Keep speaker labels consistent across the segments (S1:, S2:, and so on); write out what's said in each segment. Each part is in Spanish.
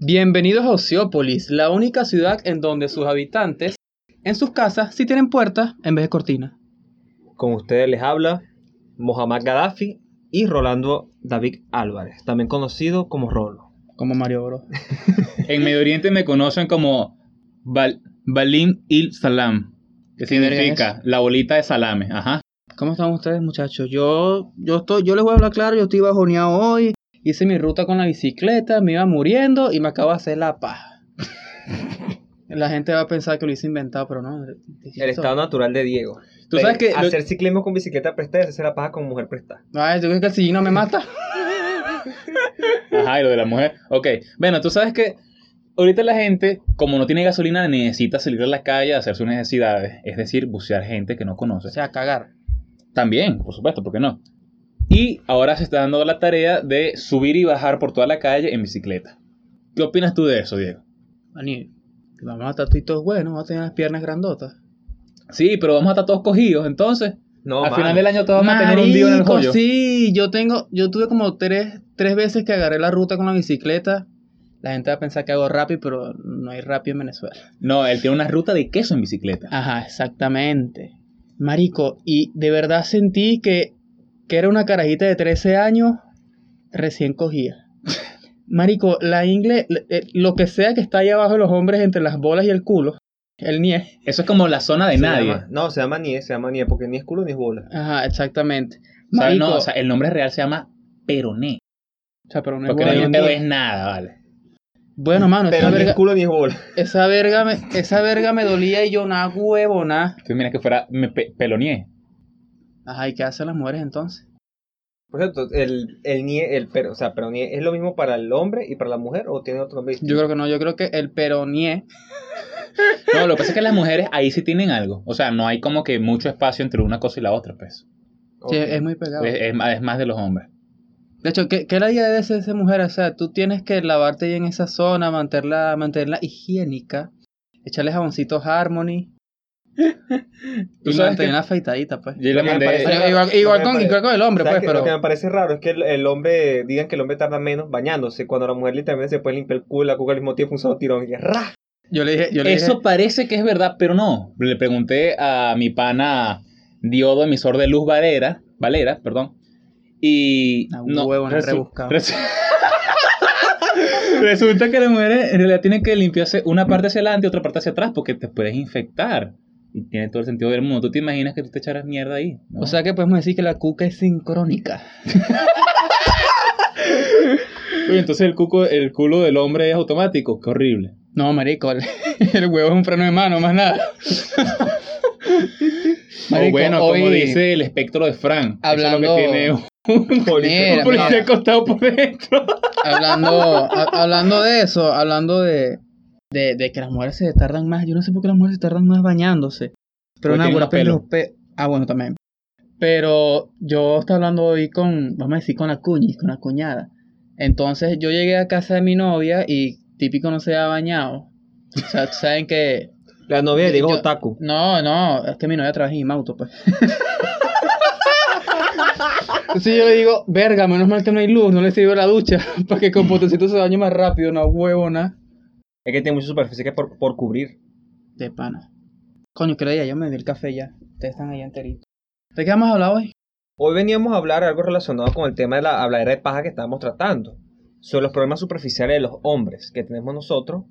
S1: Bienvenidos a Oceópolis, la única ciudad en donde sus habitantes, en sus casas, sí tienen puertas en vez de cortinas.
S2: Con ustedes les habla Mohamed Gaddafi y Rolando David Álvarez, también conocido como Rolo.
S1: Como Mario Bros.
S3: En Medio Oriente me conocen como Bal Balim il Salam, que
S1: ¿Qué verga
S3: significa la bolita de salame. Ajá.
S1: ¿Cómo están ustedes, muchachos? Yo, yo estoy, yo les voy a hablar claro, yo estoy bajoneado hoy. Hice mi ruta con la bicicleta, me iba muriendo y me acabo de hacer la paja. La gente va a pensar que lo hice inventado, pero no.
S2: El estado natural de Diego.
S3: Tú sabes que lo-
S2: Hacer ciclismo con bicicleta prestada es hacer la paja con mujer prestada.
S1: Ay, ¿tú crees que el sillín no me mata?
S3: Ajá, y lo de la mujer. Ok. Bueno, tú sabes que ahorita la gente, como no tiene gasolina, necesita salir a la calle a hacer sus necesidades. Es decir, bucear gente que no conoce.
S1: O sea, cagar.
S3: También, por supuesto, ¿por qué no? Y ahora se está dando la tarea de subir y bajar por toda la calle en bicicleta. ¿Qué opinas tú de eso, Diego?
S1: Ani, vamos a estar todos buenos, vamos a tener las piernas grandotas.
S3: Sí, pero vamos a estar todos cogidos, entonces.
S2: No,
S3: al final del año todos vamos a tener un lío en el
S1: Marico,
S3: joyo.
S1: Sí, yo tengo, yo tuve como tres, tres veces que agarré la ruta con la bicicleta. La gente va a pensar que hago rápido, pero no hay rápido en Venezuela.
S3: No, él tiene una ruta de queso en bicicleta.
S1: Ajá, exactamente. Marico, y de verdad sentí que, que era una carajita de 13 años recién cogida. Marico, la ingle, eh, lo que sea que está ahí abajo de los hombres entre las bolas y el culo, el nie.
S3: Eso es como la zona de
S2: Se
S3: nadie.
S2: llama- no, se llama nie, se llama nie, porque ni es culo ni es bola.
S1: Ajá, exactamente.
S3: O sea,
S1: Marico,
S3: no, o sea, el nombre real se llama peroné.
S1: o sea, pero no es
S3: Porque no es nada, ¿vale?
S1: Bueno, mano,
S2: Pero
S1: esa
S2: ni es
S1: verga,
S2: culo ni es bola.
S1: esa verga me, esa verga me dolía y yo nada huevo, nada.
S3: Tú mira que fuera me pe-.
S1: Ajá, ¿y qué hacen las mujeres entonces?
S2: Por cierto, el, el nie, el pero, o sea, pero nie, ¿es lo mismo para el hombre y para la mujer o tiene otro nombre?
S1: Yo creo que no, yo creo que el peronié
S3: No, lo que pasa es que las mujeres ahí sí tienen algo. O sea, no hay como que mucho espacio entre una cosa y la otra, pues.
S1: Sí, es muy pegado.
S3: Es, es más- es más de los hombres.
S1: De hecho, ¿qué, qué la idea de ser esa mujer? O sea, tú tienes que lavarte bien esa zona, mantenerla, mantenerla higiénica, echarle jaboncitos Harmony.
S3: Tú
S1: y
S3: sabes
S1: mantener
S3: que-
S1: una afeitadita, pues.
S3: Yo le mandé.
S2: parece-
S1: igual, con, igual con el hombre,
S2: ¿Sabes
S1: pues,
S2: qué? Lo que
S1: pero.
S2: me parece raro es que el, el hombre, digan que el hombre tarda menos bañándose, cuando la mujer literalmente se puede limpiar el culo la cuca al mismo tiempo un solo tirón y ¡ra!
S1: Yo le dije, yo le
S3: Eso
S1: dije,
S3: parece que es verdad, pero no. Le pregunté a mi pana Diodo, emisor de luz Valera, Valera, perdón. Y
S1: Ah,
S3: no,
S1: huevo, no
S3: resu-
S1: rebuscado.
S3: resu- resulta que las mujeres en realidad tienen que limpiarse una parte hacia adelante y otra parte hacia atrás porque te puedes infectar. Y tiene todo el sentido del mundo. ¿Tú te imaginas que tú te echaras mierda ahí? ¿no?
S1: o sea que podemos decir que la cuca es sincrónica.
S3: Oye, entonces el, cuco, el culo del hombre es automático. Qué horrible.
S1: No, marico, el, el huevo es un freno de mano, más nada.
S3: o bueno, como dice el espectro de Fran.
S1: Hablando-
S3: Eso es lo que tiene un
S2: Policía.
S1: Mira, mira.
S3: por dentro.
S1: hablando, ha- hablando de eso, hablando de, de, de que las mujeres se tardan más, yo no sé por qué las mujeres se tardan más bañándose. Pero nada,
S3: más pelo.
S1: pe- Ah, bueno, también. Pero yo estaba hablando hoy con, vamos a decir, con la cuñis, con la cuñada. Entonces yo llegué a casa de mi novia y típico no se había bañado. O sea, saben que...
S2: La novia
S1: Yo-
S2: Otaku.
S1: No, no, es que mi novia trabaja en Imauto, pues. Entonces yo le digo, verga, menos mal que no hay luz, no le sirve la ducha, para que con potecito se bañe más rápido, no huevo, nada.
S2: Es que tiene mucha superficie que por, por cubrir.
S1: De pana. Coño, que día yo me di el café ya. Ustedes están ahí enteritos. ¿De qué vamos a hablar hoy?
S2: Hoy veníamos a hablar algo relacionado con el tema de la habladera de paja que estábamos tratando. Sobre los problemas superficiales de los hombres que tenemos nosotros.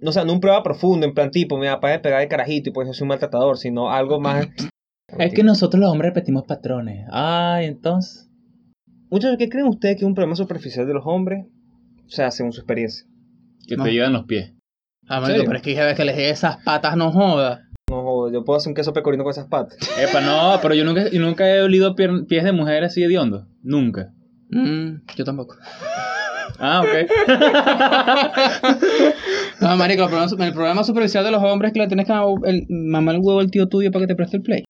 S2: No, o sea, no un prueba profundo, en plan tipo, me va a pegar de carajito y pues yo soy un maltratador, sino algo más...
S3: Es que nosotros los hombres repetimos patrones. Ay, entonces.
S2: Muchachos, ¿qué creen ustedes que es un problema superficial de los hombres? O sea, según su experiencia.
S3: Que
S1: No.
S3: te llevan los pies.
S1: Ah,
S2: marico,
S1: pero es que cada vez que les dé esas patas no joda.
S2: No, joder, yo puedo hacer un queso pecorino con esas patas.
S3: Epa, no, pero yo nunca, yo nunca he olido pier- pies de mujer así hediondo. Nunca.
S1: Mm, yo tampoco.
S3: Ah, ok.
S1: No, marico, el problema, el problema superficial de los hombres es que le tienes que el, mamar el huevo al tío tuyo para que te preste el play.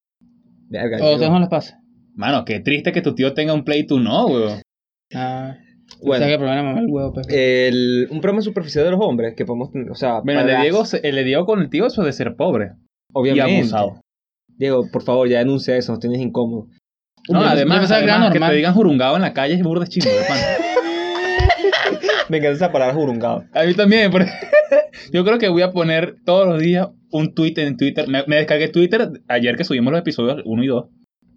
S2: Verga,
S1: O ustedes no les pasa.
S3: Mano, qué triste que tu tío tenga un play y tú no, weón.
S1: Ah,
S2: Bueno.
S1: o sea que el problema huevo, pues.
S2: El, un problema superficial de los hombres que podemos tener, o sea,
S3: Bueno, el de Diego, el de Diego con el tío eso de ser pobre.
S2: obviamente.
S3: Y abusado.
S2: Diego, por favor, ya denuncia eso, nos tienes incómodo.
S3: No, además, además que, te digan jurungado en la calle es burda de chingo, de pan.
S2: Me encanta esa palabra jurungado.
S3: A mí también, porque yo creo que voy a poner todos los días un tweet en Twitter. Me, me descargué Twitter ayer que subimos los episodios 1 y 2.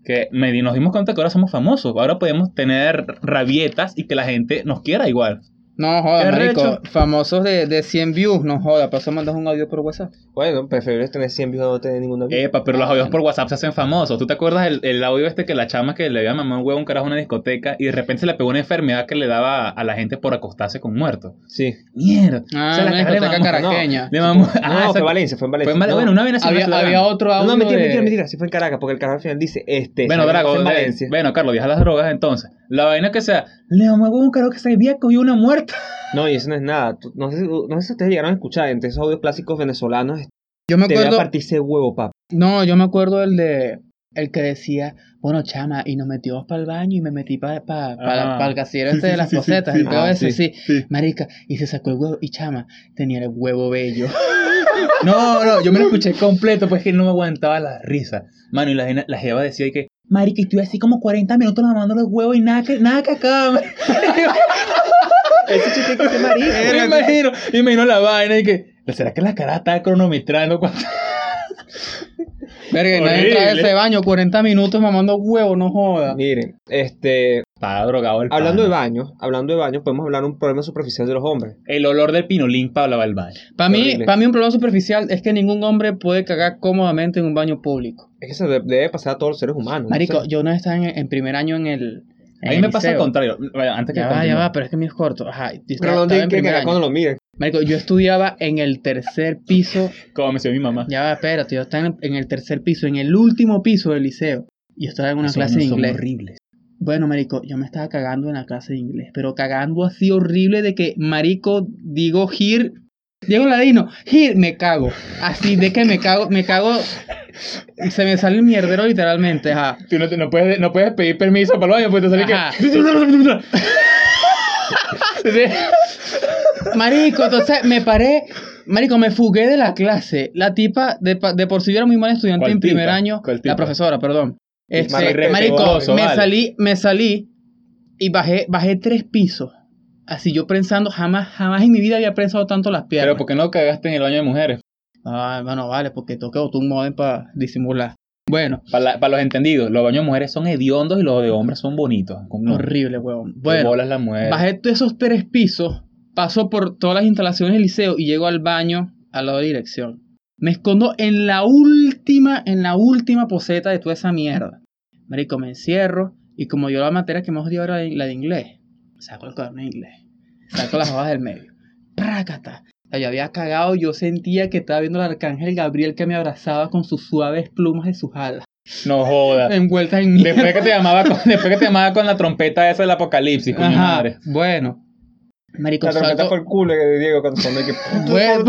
S3: Que me, nos dimos cuenta que ahora somos famosos. Ahora podemos tener rabietas y que la gente nos quiera igual.
S1: No joda, marico. Famosos de, de 100 views, no joda. Para eso mandas un audio por WhatsApp.
S2: Bueno, preferible es tener 100 views a no tener ninguna view.
S3: Epa, pero los audios
S1: bueno.
S3: por WhatsApp se hacen famosos. ¿Tú te acuerdas el, el audio este que la chama que le había mamado un huevo a un carajo en una discoteca y de repente se le pegó una enfermedad que le daba a la gente por acostarse con muertos?
S2: Sí.
S3: Mierda.
S1: Ah,
S3: O sea, la
S1: una discoteca
S3: mamó-
S1: caraqueña.
S3: Le mamó.
S2: no,
S3: Ah,
S2: fue. Valencia, fue en Valencia.
S3: Fue en Val-
S2: No,
S3: Bueno, una vaina
S1: Había, había otro audio.
S2: No, no, mentira,
S1: de-
S2: mentira, mentira. Sí fue en Caracas, porque el carajo al final dice, este,
S3: Bueno. Drago,
S2: en Valencia.
S3: bueno, Carlos, deja las drogas entonces. La vaina que sea, le mamó a un carajo que se había cogido una muerta.
S2: No, y eso no es nada. Tú- No sé, no sé si ustedes llegaron a escuchar entre esos audios clásicos venezolanos.
S1: Yo me
S2: Te voy a
S1: acuerdo.
S2: partirse huevo, papá.
S1: No, yo me acuerdo el de. El que decía, bueno, chama, y nos metimos para el baño y me metí para pa, pa,
S3: Ah.
S1: pa el casillero
S3: Sí,
S1: este de las
S3: sí,
S1: cosetas,
S3: sí.
S1: el pedo
S2: Ah,
S1: ese,
S2: sí,
S1: sí. Marica, y se sacó el huevo, y chama, tenía el huevo bello.
S3: No, no, yo me lo escuché completo, pues que no me aguantaba la risa. Mano, y la, la jeva decía y que, marica, y estuve así como 40 minutos mamando los huevos y nada que, nada que acaba.
S2: Ese chiste que se marico.
S3: me imagino, me imagino la vaina y que, ¿será que la cara está cronometrando cuando...
S1: Verga, y nadie entra a
S3: Horrible.
S1: ese baño 40 minutos mamando huevo, no joda.
S2: Miren, este,
S3: Estaba drogado el
S2: hablando de baños, hablando de baños, podemos hablar de un problema superficial de los hombres.
S3: El olor del pinolín para lavar el baño.
S1: Para mí,
S2: Horrible.
S1: para mí un problema superficial es que ningún hombre puede cagar cómodamente en un baño público.
S2: Es que eso de- debe pasar a todos los seres humanos. no
S1: Marico,
S2: sé.
S1: yo no estaba en, en primer año en el.
S3: A mí me pasa al contrario. Vaya, Antes que
S1: Ya va, ya va, pero es que mío es corto. Ajá, yo
S2: Pero
S1: en
S2: que cuando lo miren.
S1: Marico, yo estudiaba en el tercer piso.
S3: Como me decía mi mamá.
S1: Ya va, espérate, yo estaba en, el tercer piso, en el último piso del liceo. Y yo estaba en una clase de
S3: niños son
S1: inglés.
S3: horribles.
S1: Bueno, marico, yo me estaba cagando en la clase de inglés, pero cagando así horrible de que, marico, digo here, Diego Ladino, me cago. Así de que me cago, me cago, se me sale el mierdero literalmente, ajá.
S3: Tú no, te- no puedes, no puedes pedir permiso para el baño, pues te sale
S1: Ajá.
S3: que... Sí.
S1: Marico, entonces me paré, marico, me fugué de la clase. La tipa, de, pa- de por sí yo era muy mal estudiante
S3: ¿Cuál
S1: en primer
S3: tipa?
S1: año,
S3: ¿Cuál
S1: la profesora, perdón. Este, marico,
S3: oso,
S1: me
S3: vale.
S1: salí, me salí y bajé, bajé tres pisos. Así yo pensando, jamás, jamás en mi vida había pensado tanto las piernas.
S3: Pero ¿por qué no cagaste en el baño de mujeres?
S1: Ah, bueno, vale, porque botar un modem para disimular. Bueno,
S3: Para, los entendidos, los baños de mujeres son hediondos y los de hombres son bonitos.
S1: Horrible, huevón. Bueno,
S3: bolas la mujer.
S1: bajé de esos tres pisos, paso por todas las instalaciones del liceo y llego al baño al lado de dirección. Me escondo en la última, en la última poseta de toda esa mierda. Marico, me encierro y como yo la materia que más odiaba era la de inglés, saco el cuaderno de inglés, saco las hojas del medio. ¡Prácata! O sea, yo había cagado, yo sentía que estaba viendo al arcángel Gabriel que me abrazaba con sus suaves plumas de sus alas,
S3: No jodas.
S1: envueltas en mierda.
S3: Después que te llamaba con, después que te llamaba con la trompeta esa del apocalipsis, coño
S1: Ajá,
S3: madre.
S1: bueno. Marico,
S2: La trompeta fue el culo que Diego cuando sonó que...
S1: Bueno.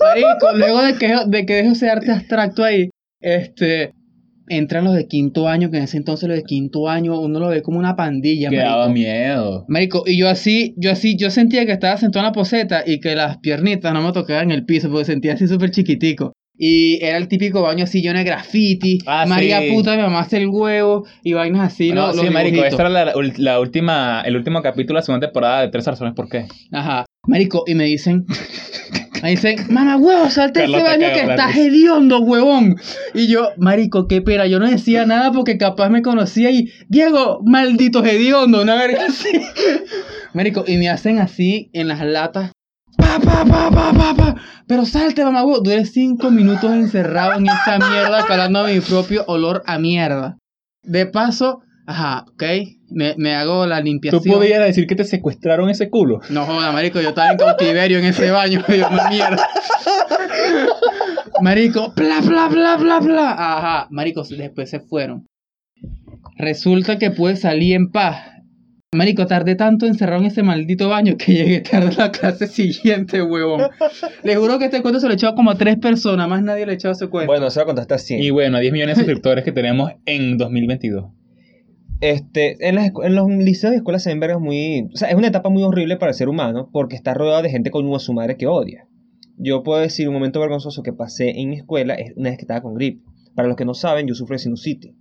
S1: Marico, luego de que, de que dejo ese arte abstracto ahí, este, entran los de quinto año, que en ese entonces los de quinto año uno lo ve como una pandilla,
S3: Que daba
S1: marico.
S3: miedo.
S1: Marico, y yo así, yo así, yo sentía que estaba sentado en la poseta y que las piernitas no me tocaban el piso porque sentía así súper chiquitico. Y era el típico baño así lleno de graffiti.
S3: Ah,
S1: María
S3: sí.
S1: puta, me mamaste el huevo y vainas así.
S3: No,
S1: los,
S3: sí,
S1: los
S3: marico, esta era la última, el último capítulo de la segunda temporada de Tres Razones por qué.
S1: Ajá. Marico, y me dicen, me dicen, mamá huevo, salte de ese baño que estás hediondo, huevón. Y yo, marico, qué pena, yo no decía nada porque capaz me conocía y, Diego, maldito hediondo, una verga así. Marico, y me hacen así en las latas. Pa, pa, pa, pa, pa, pa. Pero salte, mamá huevo. Duré cinco minutos encerrado en esa mierda, calando mi propio olor a mierda. De paso, ajá, ok, me, me hago la
S3: ¿Tú
S1: limpiación.
S3: podías decir que te secuestraron ese culo?
S1: No joda, marico, yo estaba en cautiverio en ese baño, Dios mío, mierda. Marico, bla, bla, bla, bla, bla. Ajá, marico, después se fueron. Resulta que pude salir en paz. Marico, tardé tanto encerrado en ese maldito baño que llegué tarde a la clase siguiente, huevón. Les juro que este cuento se lo he echado como a tres personas, más nadie le ha echado ese cuento.
S2: Bueno, se lo contaste así.
S3: Y bueno, a 10 millones de suscriptores que tenemos en 2022.
S2: Este, en, las en los liceos y escuelas se ven vergas muy... O sea, es una etapa muy horrible para el ser humano porque está rodeado de gente con a su madre que odia. Yo puedo decir un momento vergonzoso que pasé en mi escuela es una vez que estaba con gripe. Para los que no saben, yo sufro de sinusitis.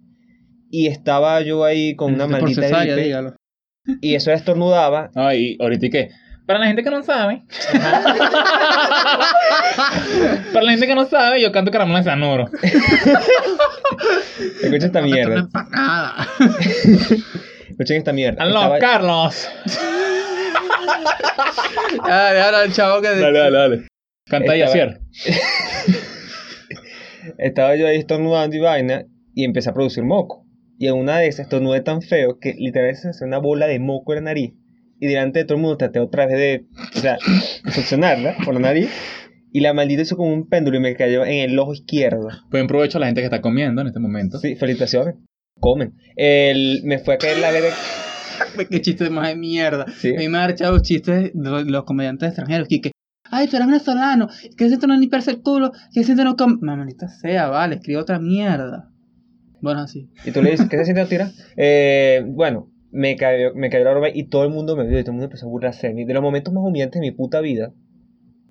S2: Y estaba yo ahí con una maldita
S1: cesárea,
S2: gripe.
S1: dígalo.
S2: y eso estornudaba.
S3: Ay, ahorita ¿y qué? Para la gente que no sabe. Para la gente que no sabe, yo canto caramelo de Sanoro.
S2: Escuchen esta mierda. Escuchen esta mierda.
S3: ¡Aló,
S2: Estaba-
S3: Carlos!
S1: Ah, déjalo al chavo que...
S3: Dale, dale, dale. Canta y
S2: Estaba-
S3: Asier.
S2: Estaba yo ahí estornudando y vaina y empecé a producir moco. Y en una de esas estornudé tan feo que literalmente se hacía una bola de moco en la nariz. Y delante de todo el mundo traté otra vez de, o sea, succionarla por la nariz. Y la maldita hizo como un péndulo y me cayó en el ojo izquierdo.
S3: Buen provecho a la gente que está comiendo en este momento.
S2: Sí, felicitaciones. Comen. El, me fue a caer la verga.
S1: Qué chiste más de mierda.
S2: Sí.
S1: A mí me han echado chistes de los, comediantes extranjeros. Que, ay, tú eres venezolano. Que siento no limpiarse el culo. Que siento no com... Mamanita sea, vale, escribe otra mierda. Bueno, así.
S2: Y tú le dices, ¿qué se siente tira? Eh, bueno, me cayó, me cayó la broma y todo el mundo me vio y todo el mundo empezó a burlarse de mí. De los momentos más humillantes de mi puta vida.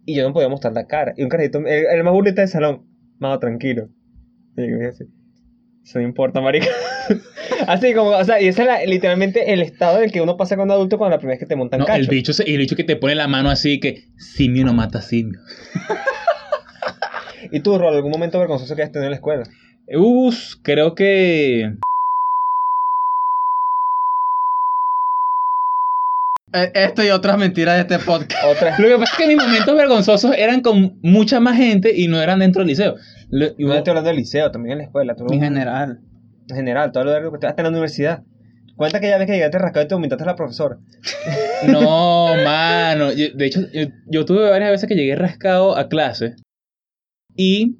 S2: Y yo no podía mostrar la cara. Y un carajito, el, el más bonito del salón, más tranquilo. Y yo así, Eso no importa, marica. así como, o sea, y ese es la- literalmente el estado en el que uno pasa un adulto cuando la primera vez que te montan
S3: No,
S2: cacho.
S3: el bicho, se- el bicho que te pone la mano así que simio no mata simio.
S2: Y tú, Rol, algún momento vergonzoso que has tenido en la escuela.
S3: Us, creo que
S1: Esto y otras mentiras de este podcast.
S2: Otra.
S3: Lo que pasa es que mis momentos vergonzosos eran con mucha más gente y no eran dentro del liceo. Lo-
S2: Y no estoy hablando del liceo, también en la escuela. tú-
S1: En general.
S2: En general, todo lo largo que te- hasta en la universidad. Cuenta que ya ves que llegaste rascado y te vomitaste a la profesora.
S3: No, mano. Yo- de hecho, yo, yo tuve varias veces que llegué rascado a clase y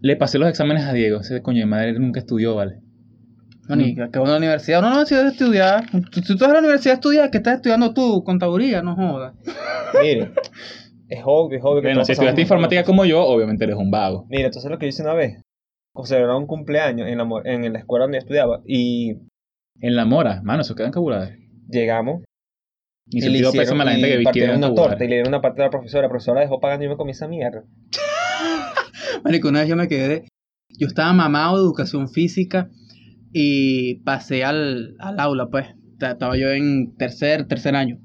S3: le pasé los exámenes a Diego. Ese coño de madre nunca estudió, ¿vale?
S1: Bueno, y que uno en la universidad, uno no necesita estudiar. Si tú estás en la universidad a estudiar, ¿qué estás estudiando tú? Contaduría, no jodas.
S2: Mire, es obvio, es obvio que
S3: Bueno, si estudiaste informática como yo, obviamente eres un vago.
S2: Mira, entonces lo que yo hice una vez, celebraron un cumpleaños en la, mo- en la escuela donde yo estudiaba y
S3: En la mora, mano, eso queda en Cabulares.
S2: llegamos y le
S3: sentido
S2: hicieron
S3: pésame a la gente
S2: y
S3: que vi
S2: partieron una torta y le dieron una parte a la profesora. La profesora dejó pagando y yo me comí esa mierda.
S1: Marico, una vez yo me quedé. Yo estaba mamado de educación física y pasé al, al aula, pues. Ta- Estaba yo en tercer, tercer año.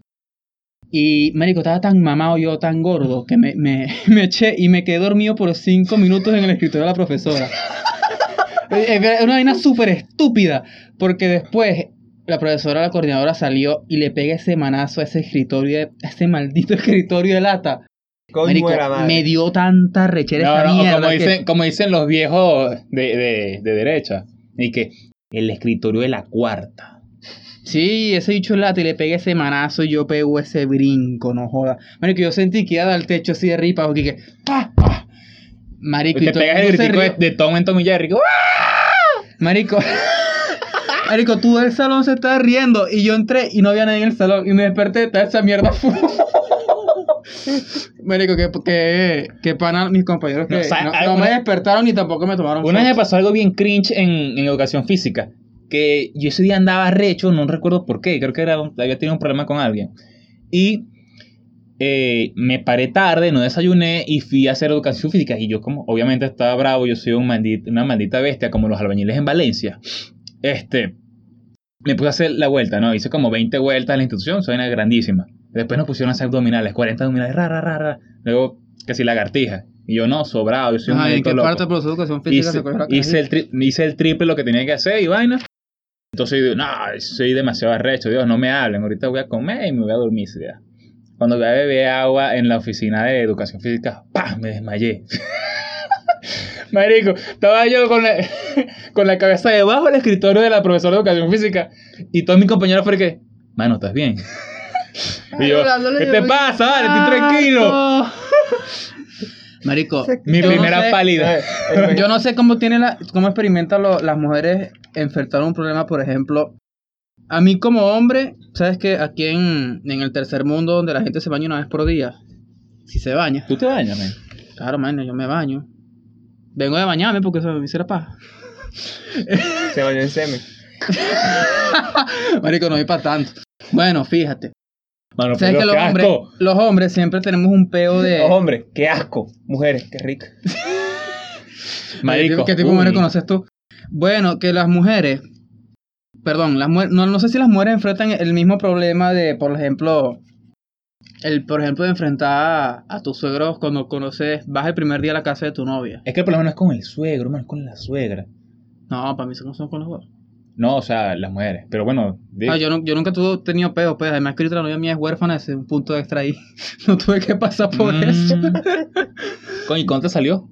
S1: Y, marico, estaba tan mamado yo, tan gordo, que me, me, me eché y me quedé dormido por cinco minutos en el escritorio de la profesora. Es ver- una vaina súper estúpida, porque después la profesora, la coordinadora salió y le pega ese manazo a ese escritorio, a ese maldito escritorio de lata. Marico, me dio tanta rechera
S3: No,
S1: esa
S3: no,
S1: mierda.
S3: como,
S1: que-
S3: dicen, como dicen los viejos de, de, de derecha. Y que el escritorio de la cuarta.
S1: Sí, ese bicho es lata y le pegué ese manazo y yo pego ese brinco, no joda. Marico, yo sentí que iba a dar el techo así de ripa, porque que... ¡Ah! ¡Ah! Marico, y
S3: te pegas el gritico de, Tom en Tom y Jerry. ¡ah!
S1: Marico... Marico, todo el salón se estaba riendo y yo entré y no había nadie en el salón y me desperté, estaba esa mierda. Marico, que, que, que pana mis compañeros que
S3: No,
S1: me despertaron ni tampoco me tomaron
S3: Una vez me pasó algo bien cringe en, en educación física. Que yo ese día andaba recho, no recuerdo por qué. Creo que era, había tenido un problema con alguien. Y eh, me paré tarde, no desayuné y fui a hacer educación física. Y yo, como obviamente estaba bravo, yo soy un una maldita bestia, como los albañiles en Valencia. Este, me puse a hacer la vuelta, ¿no? Hice como 20 vueltas en la institución, soy una grandísima. Después nos pusieron a hacer abdominales, 40 abdominales, ra, ra, ra, ra. Luego, casi lagartija. Y yo, no, sobrado, yo soy un
S1: Ajá, ¿y ¿En qué
S3: loco
S1: parte de educación física
S3: hice,
S1: se la
S3: hice el tri- hice el triple lo que tenía que hacer y vaina. Entonces yo digo, no, soy demasiado arrecho, Dios, no me hablen, ahorita voy a comer y me voy a dormir. Cuando voy a beber agua en la oficina de educación física, ¡pam! me desmayé. Marico, estaba yo con la, con la cabeza debajo del escritorio de la profesora de educación física y todos mis compañeros fueron que, mano, ¿estás bien? y yo,
S1: Hablándole
S3: ¿qué te pasa? Vale, estoy tranquilo.
S1: Marico.
S3: Mi
S1: yo no
S3: primera
S1: sé-
S3: pálida.
S1: Yo no sé cómo tiene la, cómo experimentan lo- las mujeres enfrentar un problema, por ejemplo. A mí como hombre, sabes que aquí en, en el tercer mundo donde la gente se baña una vez por día, si se baña,
S3: ¿Tú te bañas, man?
S1: claro, man, yo me baño. Vengo de bañarme porque se me hiciera paja.
S2: Se bañó en semen.
S1: Marico, no hay para tanto. Bueno, fíjate.
S3: Mano,
S1: sabes que los
S3: qué
S1: hombres,
S3: asco.
S1: los hombres siempre tenemos un peo de...
S2: Oh, hombre, qué asco. Mujeres, qué rica.
S3: Marico,
S1: ¿Qué tipo de mujeres conoces tú? Bueno, que las mujeres, perdón, las no, no sé si las mujeres enfrentan el mismo problema de, por ejemplo, el, por ejemplo, de enfrentar a, a tus suegros cuando conoces, vas el primer día a la casa de tu novia.
S3: Es que el problema no es con el suegro, hermano, es con la suegra.
S1: No, para mí son, son con los dos.
S3: No, o sea, las mujeres. Pero bueno,
S1: Ah, yo, no, yo nunca tuve tenido pedo, pues. Además que la novia mía es huérfana, ese es un punto extra ahí. no tuve que pasar por
S3: Mm.
S1: eso.
S3: Coño, ¿y cuánto salió?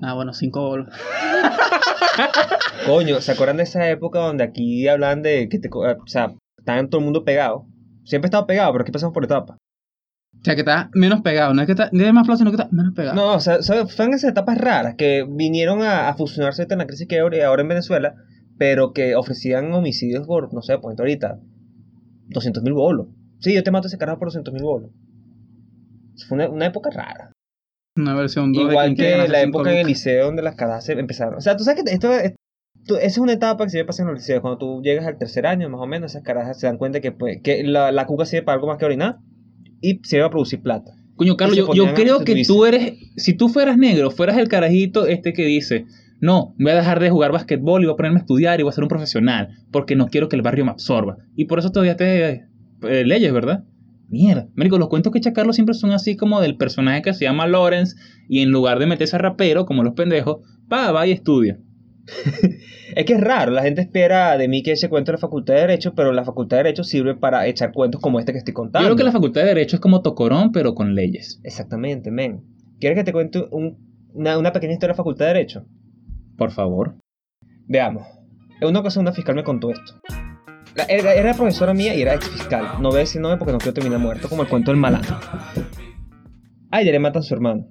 S1: Ah, bueno, cinco bolos.
S2: Coño, ¿se acuerdan de esa época donde aquí hablaban de que te, co- o sea, estaban todo el mundo pegado? Siempre he estado pegado, pero aquí pasamos por etapas.
S1: O sea, que está menos pegado. No es que está, es más flojo, sino que está menos pegado.
S2: No, o sea, ¿sabes? fueron esas etapas raras que vinieron a, a fusionarse en la crisis que hay ahora en Venezuela, pero que ofrecían homicidios por, no sé, por ejemplo, ahorita, 200 mil bolos. Sí, yo te mato a ese carajo por 200 mil bolos. Fue una, una época rara.
S1: Una versión 2
S2: Igual que la época en el liceo donde las carajas se empezaron. O sea, tú sabes que esto, esto- esa es una etapa que se pasa en el liceo. Cuando tú llegas al tercer año, más o menos, esas carajas se dan cuenta que, pues, que la, la cuca sirve para algo más que orinar y sirve para producir plata.
S3: Coño, Carlos, yo, yo creo que tú eres, si tú fueras negro, fueras el carajito este que dice, no, voy a dejar de jugar basquetbol y voy a ponerme a estudiar y voy a ser un profesional, porque no quiero que el barrio me absorba. Y por eso todavía te eh, leyes, ¿verdad? Mierda, Marico, los cuentos que echa Carlos siempre son así como del personaje que se llama Lawrence y en lugar de meterse a rapero, como los pendejos, va, va y estudia.
S2: Es que es raro, la gente espera de mí que eche cuento de la facultad de Derecho, pero la facultad de Derecho sirve para echar cuentos como este que estoy
S3: Yo
S2: contando.
S3: creo que la facultad de Derecho es como Tocorón, pero con leyes.
S2: Exactamente, men. ¿Quieres que te cuente un- una, una pequeña historia de la facultad de Derecho?
S3: Por favor.
S2: Veamos. En una ocasión una fiscal me contó esto. La- era, era profesora mía y era ex fiscal. No voy a decir nombre porque no quiero terminar muerto, como el cuento del malandro. A ella le matan a su hermano.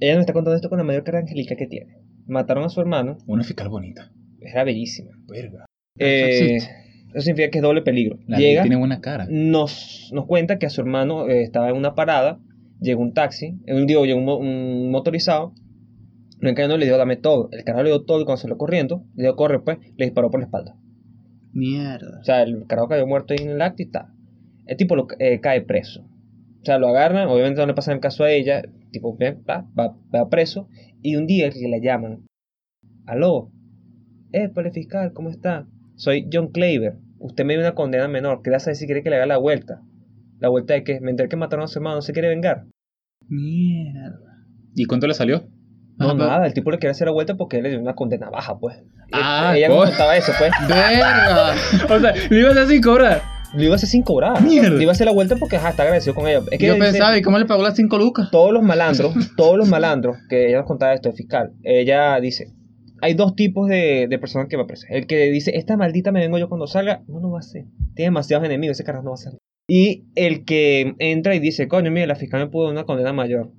S2: Ella me está contando esto con la mayor cara angélica que tiene. Mataron a su hermano.
S3: Una fiscal bonita.
S2: Era bellísima.
S3: Verga.
S2: Eh, eso significa que es doble peligro.
S3: La
S2: Llega,
S3: tiene buena cara.
S2: nos, nos cuenta que a su hermano eh, estaba en una parada, llegó un taxi, un, digo, llegó un motorizado, y le dijo dame todo. El carajo le dio todo y cuando salió corriendo, le dio corre pues, le disparó por la espalda.
S1: Mierda.
S2: O sea, el carajo cayó muerto ahí en el acto y está. El tipo lo, eh, cae preso. O sea, lo agarran, obviamente no le pasa el caso a ella, el tipo ve, va, va, va preso, y un día que le llaman, aló, eh, fiscal, ¿cómo está? Soy John Claver, usted me dio una condena menor, quería saber si quiere que le haga la vuelta. La vuelta de que me enteré que mataron a su hermano, ¿no se quiere vengar?
S1: Mierda.
S3: ¿Y cuánto le salió?
S2: No,
S1: Ajá,
S2: nada, el tipo le quiere hacer la vuelta porque él le dio una condena baja, pues.
S3: Ah,
S2: ella me
S3: coño.
S2: contaba eso, pues.
S1: Verga.
S3: o sea, le ibas a hacer sin cobrar.
S2: Le iba a hacer sin cobrar.
S3: Mierda.
S2: Le iba a hacer la vuelta porque ajá, está agradecido con ella. Es que
S1: Yo
S2: dice-
S1: pensaba, ¿y cómo le pagó las 5 lucas?
S2: todos los malandros, todos los malandros, que ella nos contaba esto de fiscal, ella dice, hay dos tipos de, de personas que va presa. El que dice, esta maldita me vengo yo cuando salga, no lo va a hacer. Tiene demasiados enemigos, ese carajo no va a hacer. Y el que entra y dice, coño, mire, la fiscal me pudo dar una condena mayor.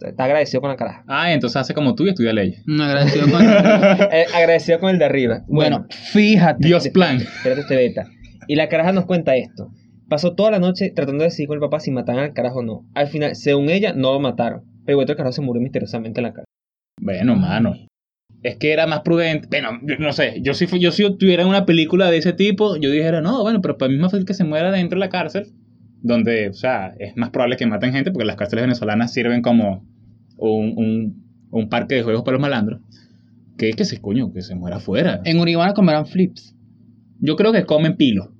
S2: Está agradecido con la caraja.
S3: Ah, entonces hace como tú y estudia leyes.
S1: Un agradecido con
S2: Eh, agradecido con el de arriba.
S1: Bueno, fíjate.
S3: Dios plan.
S2: Espérate este beta. Y la caraja nos cuenta esto. Pasó toda la noche tratando de decidir con el papá si mataban al carajo o no. Al final, según ella, no lo mataron. Pero igual el carajo se murió misteriosamente en la cara.
S3: Bueno, mano. Es que era más prudente. Bueno, yo no sé. Yo si, yo si tuviera una película de ese tipo, yo dijera, no, bueno, pero para mí es más fácil que se muera dentro de la cárcel. Donde, o sea, es más probable que maten gente porque las cárceles venezolanas sirven como un, un, un parque de juegos para los malandros. Que que se coño, que se muera afuera.
S1: En Uribana comerán flips.
S3: Yo creo que comen pilo.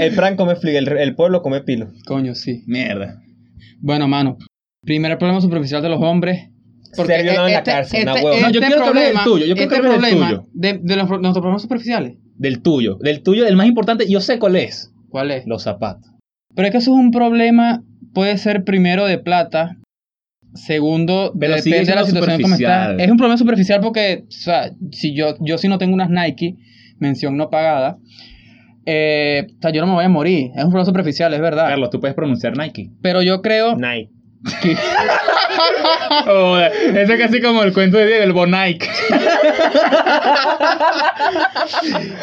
S2: El Fran come fliga, el, el pueblo come pilo.
S1: Coño, sí.
S3: Mierda.
S1: Bueno, mano. Primer problema superficial de los hombres.
S2: Ser violado en la cárcel.
S3: No, yo quiero que hables del tuyo, yo quiero
S1: este
S3: que
S1: problema
S3: tuyo.
S1: De, de los, nuestros problemas superficiales.
S3: Del tuyo. Del tuyo, el más importante, yo sé cuál es.
S1: ¿Cuál es?
S3: Los zapatos.
S1: Pero es que eso es un problema, puede ser primero de plata, segundo,
S3: Pero
S1: depende de la situación como está. Es un problema superficial porque, o sea, si yo, yo si no tengo unas Nike, mención no pagada, eh, o sea, yo no me voy a morir. Es un problema superficial, es verdad.
S3: Carlos, tú puedes pronunciar Nike.
S1: Pero yo creo
S2: Night.
S3: Joder, ese es casi como el cuento de Diego, el Bonike.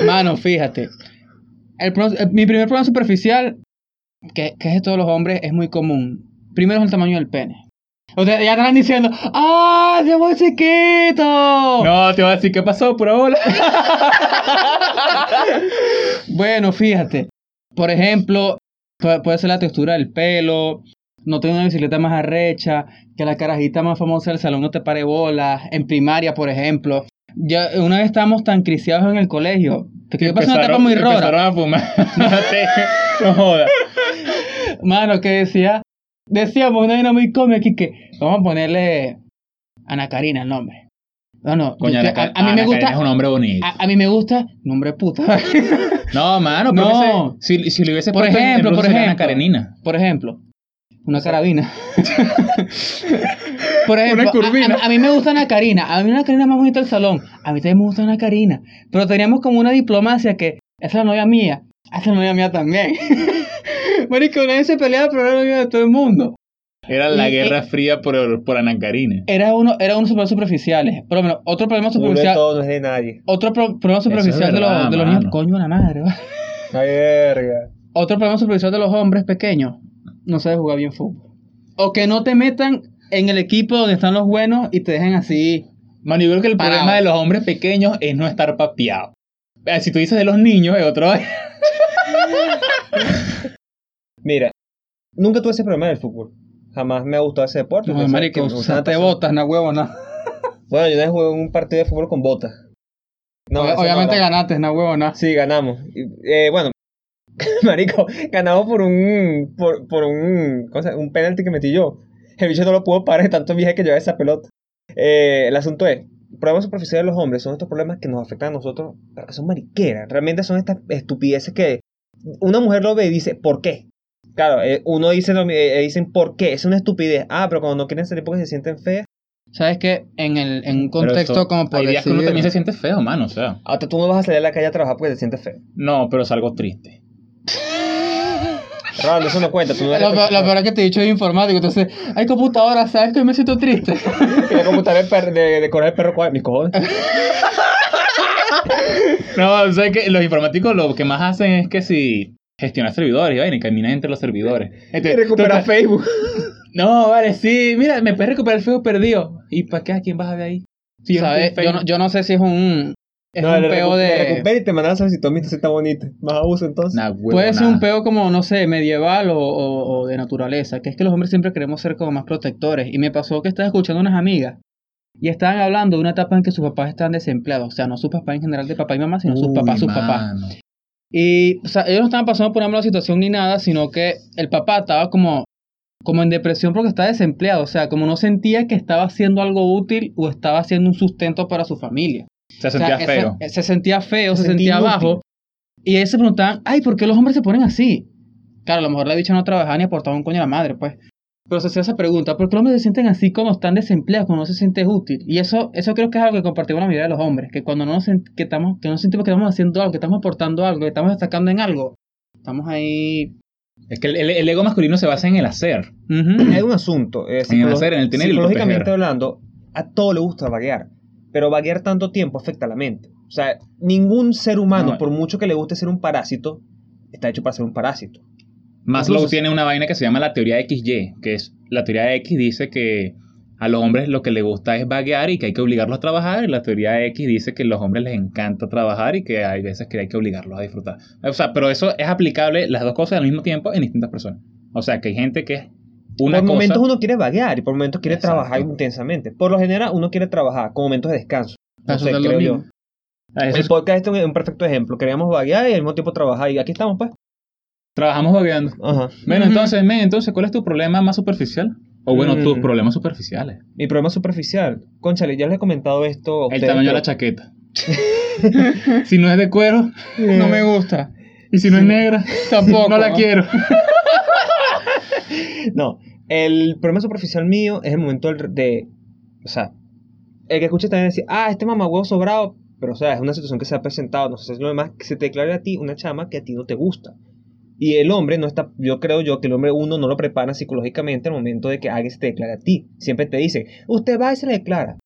S1: Mano, fíjate. El eh, mi primer problema superficial, que, que es de todos los hombres, es muy común. Primero es el tamaño del pene. Ustedes ya están diciendo, ¡ah, muy chiquito!
S3: No, te voy a decir qué pasó, pura bola.
S1: Bueno, fíjate. Por ejemplo, pu- puede ser la textura del pelo, no tener una bicicleta más arrecha, que la carajita más famosa del salón no te pare bolas, en primaria, por ejemplo. Ya, una vez estábamos tan criciados en el colegio. Que yo pasé una etapa muy rara.
S3: Empezaron a fumar. no, jodas.
S1: Mano, que decía. Decíamos una vaina muy cómica aquí que vamos a ponerle Ana Karina el nombre. No, no.
S3: Coño, Ana
S1: a, mí me gusta.
S3: Karina es un hombre bonito.
S1: A, a mí me gusta. Nombre puta.
S3: No, mano, pero
S1: No.
S3: si, si le hubiese
S1: por
S3: puesto en- en
S1: ejemplo, por
S3: sería Ana
S1: ejemplo.
S3: Karenina.
S1: Por ejemplo. Una carabina. por ejemplo,
S3: Una.
S1: A, a- a mí me gusta Ana Karina. A mí Ana Karina es más bonita del salón. A mí también me gusta Ana Karina. Pero teníamos como una diplomacia que esa es la novia mía. Esa es la novia mía también. Marico, nadie se peleaba por la novia de todo el mundo.
S3: Era la
S1: Y-
S3: guerra fría por, por Ana Karina.
S1: Era uno, era unos super superficiales. Por lo menos, otro problema
S2: Uno de
S1: superficial.
S2: todo no es de nadie.
S1: Otro pro- problema superficial de,
S3: verdad,
S1: los, de los niños. Coño, la madre.
S2: Ay, verga.
S1: Otro problema superficial de los hombres pequeños. No sabes jugar bien fútbol. O que no te metan en el equipo donde están los buenos y te dejen así.
S3: Mano, yo creo que el
S1: Parado.
S3: problema de los hombres pequeños es no estar papeado. Eh, Si tú dices de los niños, es otro.
S2: Mira, nunca tuve ese problema del fútbol. Jamás me ha gustado ese deporte.
S1: No, marico,
S2: me gustaba
S1: usaste
S2: tanto.
S1: botas, no huevo, no.
S2: Bueno, yo una vez jugué un partido de fútbol con botas. No,
S1: Ob-
S2: no
S1: Obviamente
S2: era.
S1: ganaste, no huevo, no.
S2: Sí, ganamos. Y, eh, bueno, marico, ganamos por un por, por un ¿cómo se llama? un penalti que metí yo. El bicho no lo pudo parar de tanto viaje que llevaba esa pelota. Eh, el asunto es, problemas superficiales de los hombres son estos problemas que nos afectan a nosotros, pero que son mariqueras. Realmente son estas estupideces que una mujer lo ve y dice, ¿por qué? Claro, eh, uno dice, lo mi- eh, dicen, ¿por qué? Es una estupidez. Ah, pero cuando no quieren salir porque se sienten feas.
S1: ¿Sabes qué? En, el, en un
S3: Pero
S1: contexto
S3: eso-
S1: como por
S3: Hay días que uno también se siente feo, mano, o sea.
S2: Hasta tú no vas a salir a la calle a trabajar porque te sientes feo.
S3: No, pero salgo triste.
S2: Rolando, eso no cuenta. Tú no eres
S1: Lo, peor- lo peor es que te he dicho es informático, entonces hay computadora, ¿sabes que me siento triste?
S2: Computar el perro, de, de correr el perro cuadro. Mis cojones.
S3: No, o sea que los informáticos lo que más hacen es que si gestionan servidores y vaina, y caminan entre los servidores.
S2: Y
S3: Entonces,
S2: recupera
S3: tú-
S2: Facebook.
S3: No, vale, sí, mira, me puedes recuperar el feo perdido. ¿Y para qué? ¿A quién vas a ver ahí?
S1: ¿Sabes? no,
S3: Facebook.
S1: yo no sé si es un... Es
S2: no,
S1: un
S2: le,
S1: peo
S2: le
S1: de...
S2: recupera y te manda la solicitud. Mira, está bonita. Más abuso entonces.
S3: Nah, huevo,
S1: Puede ser un peo como, no sé, medieval o, o- o de naturaleza, que es que los hombres siempre queremos ser como más protectores. Y me pasó que estaba escuchando unas amigas y estaban hablando de una etapa en que sus papás están desempleados. O sea, no sus papás en general de papá y mamá, sino sus papás, sus papás. Y, o sea, ellos no estaban pasando por una mala situación ni nada, sino que el papá estaba como, como en depresión porque estaba desempleado. O sea, como no sentía que estaba haciendo algo útil o estaba haciendo un sustento para su familia.
S3: Se
S1: O sea,
S3: sentía feo.
S1: Se, sentía feo, se,
S2: Se sentía
S1: sentía
S2: inútil.
S1: bajo. Y ellos se preguntaban, ay, ¿por qué los hombres se ponen así? Claro, a lo mejor la bicha no trabajaba ni aportaba un coño a la madre, pues. Pero se hacía esa pregunta, ¿por qué los hombres se sienten así cuando están desempleados, cuando no se siente útil? Y eso, eso creo que es algo que compartimos la mayoría de los hombres, que cuando no nos que estamos, que no sentimos que estamos haciendo algo, que estamos aportando algo, que estamos destacando en algo, estamos ahí.
S3: Es que el, el- el ego masculino se basa en el hacer.
S1: Ujú.
S2: Hay un asunto. eh,
S3: En el hacer, en el tener y el
S2: psicológicamente hablando, a todo le gusta vaguear. Pero vaguear tanto tiempo afecta a la mente. O sea, ningún ser humano,
S3: No.
S2: por mucho que le guste ser un parásito, está hecho para ser un parásito.
S3: Maslow
S2: Incluso-
S3: tiene una vaina que se llama la teoría XY, que es la teoría de X dice que a los hombres lo que les gusta es vaguear y que hay que obligarlos a trabajar, y la teoría de X dice que a los hombres les encanta trabajar y que hay veces que hay que obligarlos a disfrutar. O sea, pero eso es aplicable las dos cosas al mismo tiempo en distintas personas. O sea, que hay gente que es una
S2: por
S3: cosa...
S2: momentos uno quiere vaguear y por momentos quiere
S3: Exacto.
S2: trabajar intensamente. Por lo general, uno quiere trabajar con momentos de descanso. No sé, creo yo.
S3: eso
S2: El
S3: es-
S2: podcast este es un perfecto ejemplo. Queríamos vaguear y al mismo tiempo trabajar. Y aquí estamos, pues.
S3: Trabajamos vagueando.
S2: Ajá.
S3: Bueno, entonces, men, entonces, ¿cuál es tu problema más superficial? O bueno,
S2: Mm.
S3: tus problemas superficiales.
S2: Mi problema superficial. Conchale, ya les he comentado esto. a
S3: El
S2: ustedes,
S3: tamaño de la chaqueta. si no es de cuero
S1: No me gusta.
S3: y si no es negra,
S1: Tampoco.
S3: no la quiero.
S2: No, el problema superficial mío es el momento de. O sea, el que escucha también decir, ah, este mamagüevo sobrado. Pero, o sea, es una situación que se ha presentado. No sé si es lo demás que se te declare a ti una chama que a ti no te gusta. Y el hombre no está. Yo creo yo que el hombre, uno, no lo prepara psicológicamente al momento de que alguien se te declare a ti. Siempre te dice, usted va y se le declara.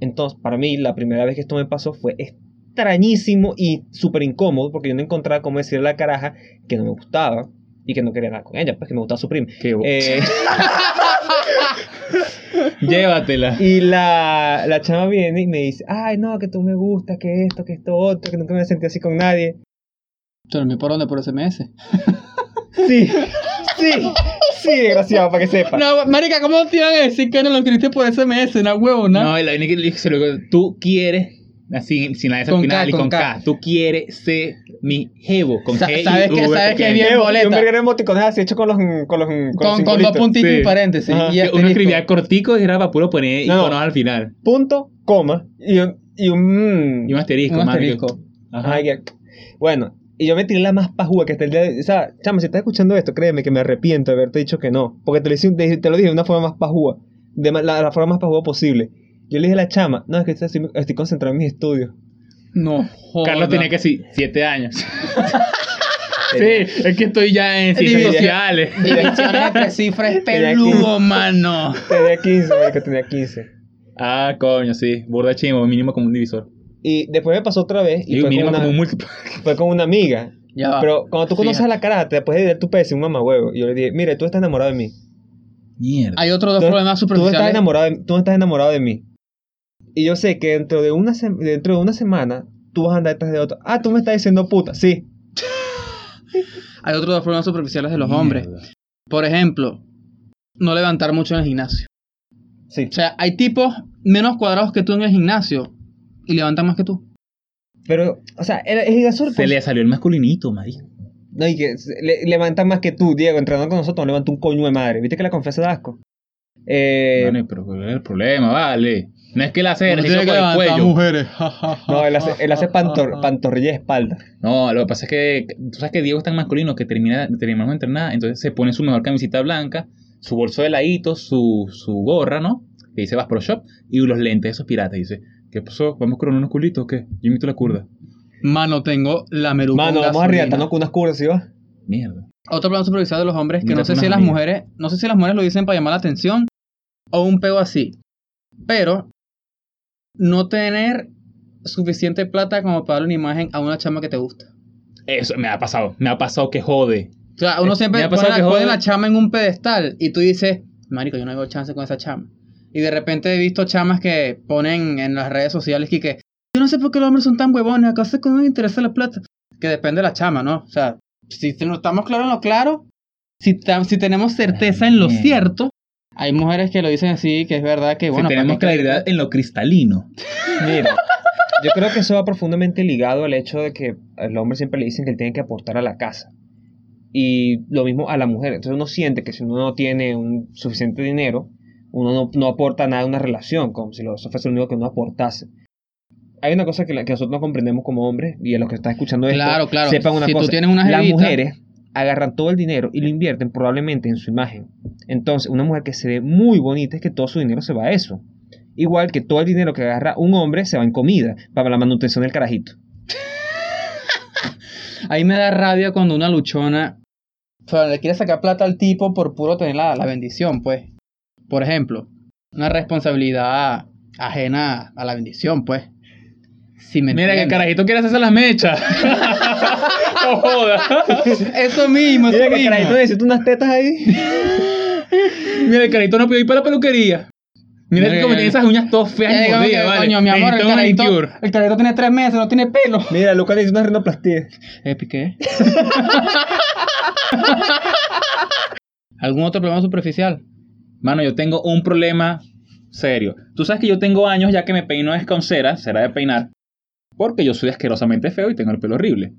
S2: Entonces, para mí, la primera vez que esto me pasó fue extrañísimo y súper incómodo porque yo no encontraba cómo decirle a la caraja que no me gustaba y que no quería nada con ella, pues que me gustaba su prima. Eh,
S3: Llévatela.
S2: y la, la chama viene y me dice, ay, no, que tú me gustas, que esto, que esto otro, que nunca me sentí así con nadie.
S1: ¿Dormí por dónde? Por SMS.
S2: Sí, sí, sí, desgraciado, para que sepa.
S1: No, marica, ¿cómo te iban a decir que no lo escribiste por SMS? No huevo, ¿no?
S3: No, y la vaina que le dije, tú quieres Así, sin la S al
S1: Con
S3: final
S1: K,
S3: y
S1: con
S3: con K.
S1: K.
S3: Tú quieres ser mi jevo. Con
S1: Sa-
S3: G y
S1: ¿sabes sabes es bien? Boleta.
S2: un verguero de emoticones así hecho con los con los con los
S1: Con, con dos puntitos
S3: Sí.
S1: y paréntesis. Y
S3: Uno escribía cortico y era para puro poner
S2: No, no.
S3: iconos al final.
S2: punto, coma y un y un,
S3: Y un asterisco,
S1: Un asterisco.
S3: Ajá.
S2: Bueno, y yo me tiré la más pajúa que hasta el día de... O sea, chama, si estás escuchando esto, créeme que me arrepiento de haberte dicho que no. Porque te lo, hice- te, te lo dije de una forma más pajúa. De la, la forma más pajúa posible. Yo le dije a la chama, no, es que estoy, estoy concentrado en mis estudios.
S1: No, joda.
S3: Carlos tenía que sí, siete años. sí, es que estoy ya en ciencias sociales.
S1: Divisiones entre cifras es
S2: Tenía
S1: peludo, mano.
S2: Tenía 15, marico, tenía 15.
S3: Ah, coño, sí. Burda chimo, mínimo como un divisor.
S2: Y después me pasó otra vez y
S3: Y
S2: fue,
S3: mínimo
S2: con una,
S3: como un múltiplo.
S2: fue con una amiga.
S1: Ya va.
S2: Pero cuando tú conoces
S1: Fíjate.
S2: a la cara, te puedes ir tu pez un mamahuevo. Y yo le dije, mire, tú estás enamorado de mí.
S3: Mierda.
S1: Hay otros dos
S2: Tú-
S1: problemas
S2: Tú estás,
S1: superficiales.
S2: enamorado de, tú estás enamorado de mí. Y yo sé que dentro de una, dentro de una semana tú vas a andar detrás de otro. Ah, tú me estás diciendo puta. Sí.
S1: Hay otros dos problemas superficiales de los
S3: Mierda.
S1: hombres. Por ejemplo, no levantar mucho en el gimnasio.
S2: Sí.
S1: O sea, hay tipos menos cuadrados que tú en el gimnasio y levantan más que tú.
S2: Pero, o sea, el, el gimnasio-
S3: Se le salió el masculinito, marico.
S2: No, y que le, levanta más que tú, Diego, entrenando con nosotros, levanta un coño de madre. ¿Viste que la confianza da asco? Eh,
S3: Vale, pero ¿cuál es el problema? Vale. No es que él hace ejercicio con el cuello.
S1: mujeres.
S2: no, él hace, él hace pantor- pantorrilla de espalda.
S3: No, lo que pasa es que tú sabes que Diego es tan masculino que termina, terminamos de entrenar, entonces se pone su mejor camisita blanca, su bolso de ladito, su, su gorra, ¿no? Que dice Vas Pro Shop, y los lentes esos piratas. Y dice, ¿qué pasó? ¿Vamos con unos culitos o qué? Yo invito la curda.
S1: Mano, tengo la meruca.
S2: Mano, vamos a riatarnos con unas curvas, ¿sí va?
S3: Mierda.
S1: Otro problema superficial de los hombres que no sé si las
S3: amigas.
S1: mujeres, no sé si las mujeres lo dicen para llamar la atención o un pego así. Pero no tener suficiente plata como para darle una imagen a una chama que te gusta.
S3: Eso me ha pasado, me ha pasado que jode.
S1: O sea, uno
S3: Eh,
S1: siempre
S3: me ha
S1: pone,
S3: pasado que
S1: pone
S3: jode-
S1: la chama en un pedestal y tú dices, marico, yo no tengo chance con esa chama. Y de repente he visto chamas que ponen en las redes sociales que, que yo no sé por qué los hombres son tan huevones, acaso que no les interesa la plata. Que depende de la chama, ¿no? O sea, si no estamos claros en lo claro, si, si tenemos certeza en lo
S3: Bien.
S1: cierto, hay mujeres que lo dicen así, que es verdad que, bueno,
S3: si tenemos
S1: ¿para qué
S3: claridad en lo cristalino.
S2: Mira, yo creo que eso va profundamente ligado al hecho de que al hombre siempre le dicen que él tiene que aportar a la casa. Y lo mismo a la mujer. Entonces uno siente que si uno no tiene un suficiente dinero, uno no, no aporta nada a una relación, como si lo- eso fuese lo único que uno aportase. Hay una cosa que, que nosotros no comprendemos como hombres, y a los que están escuchando esto,
S1: Claro, claro.
S2: sepan una
S1: Si tú
S2: cosa.
S1: tienes una
S2: Las mujeres agarran todo el dinero y lo invierten probablemente en su imagen. Entonces, una mujer que se ve muy bonita es que todo su dinero se va a eso. Igual que todo el dinero que agarra un hombre se va en comida para la manutención del carajito.
S1: Ahí me da rabia cuando una luchona le quiere sacar plata al tipo por puro tener la, la bendición, pues. Por ejemplo, una responsabilidad ajena a la bendición, pues. Si me
S3: Mira que el
S1: entiendes.
S3: carajito quiere hacerse las mechas. no joda.
S1: Eso mismo, eso
S2: Mira que
S1: mismo.
S2: carajito necesita unas tetas ahí.
S3: Mira, el carajito no puede ir para la peluquería. Mira
S1: Mira,
S3: que como tiene esas uñas todas feas y
S1: que,
S3: vale.
S1: Coño, mi amor, el carajito,
S3: manicure.
S1: el carajito tiene tres meses, no tiene pelo.
S2: Mira, Lucas necesita una rinoplastía.
S1: ¿Eh, ¿Qué? ¿Algún otro problema superficial?
S3: Mano, yo tengo un problema serio. Tú sabes que yo tengo años ya que me peino es con cera, cera de peinar, porque yo soy asquerosamente feo y tengo el pelo horrible.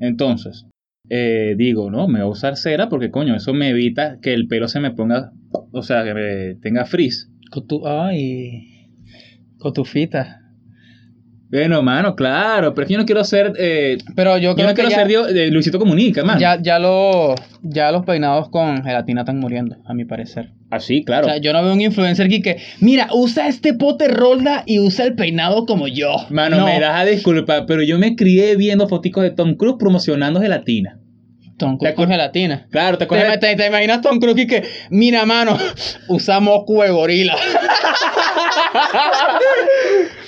S3: Entonces, eh, digo, no, me voy a usar cera porque, coño, eso me evita que el pelo se me ponga, o sea, que me tenga frizz.
S1: Con tu... Ay... Con tu fita.
S3: Bueno, mano, claro, pero es que yo no quiero ser, eh,
S1: Pero yo
S3: yo
S1: creo
S3: no
S1: que
S3: quiero
S1: ya,
S3: ser Dio- de Luisito Comunica, man.
S1: ya, ya, lo, ya los peinados con gelatina están muriendo, a mi parecer.
S3: Así, claro.
S1: O sea, yo no veo un influencer aquí que, mira, usa este pote rolda y usa el peinado como yo.
S3: Mano,
S1: No.
S3: me das a disculpar, pero yo me crié viendo foticos de Tom Cruise promocionando gelatina.
S1: Tom
S3: ¿Te
S1: Cruise con gelatina.
S3: Claro, te
S1: ¿Te,
S3: acuerdas.
S1: te- te imaginas Tom Cruise y que, mira, mano, usamos de gorila?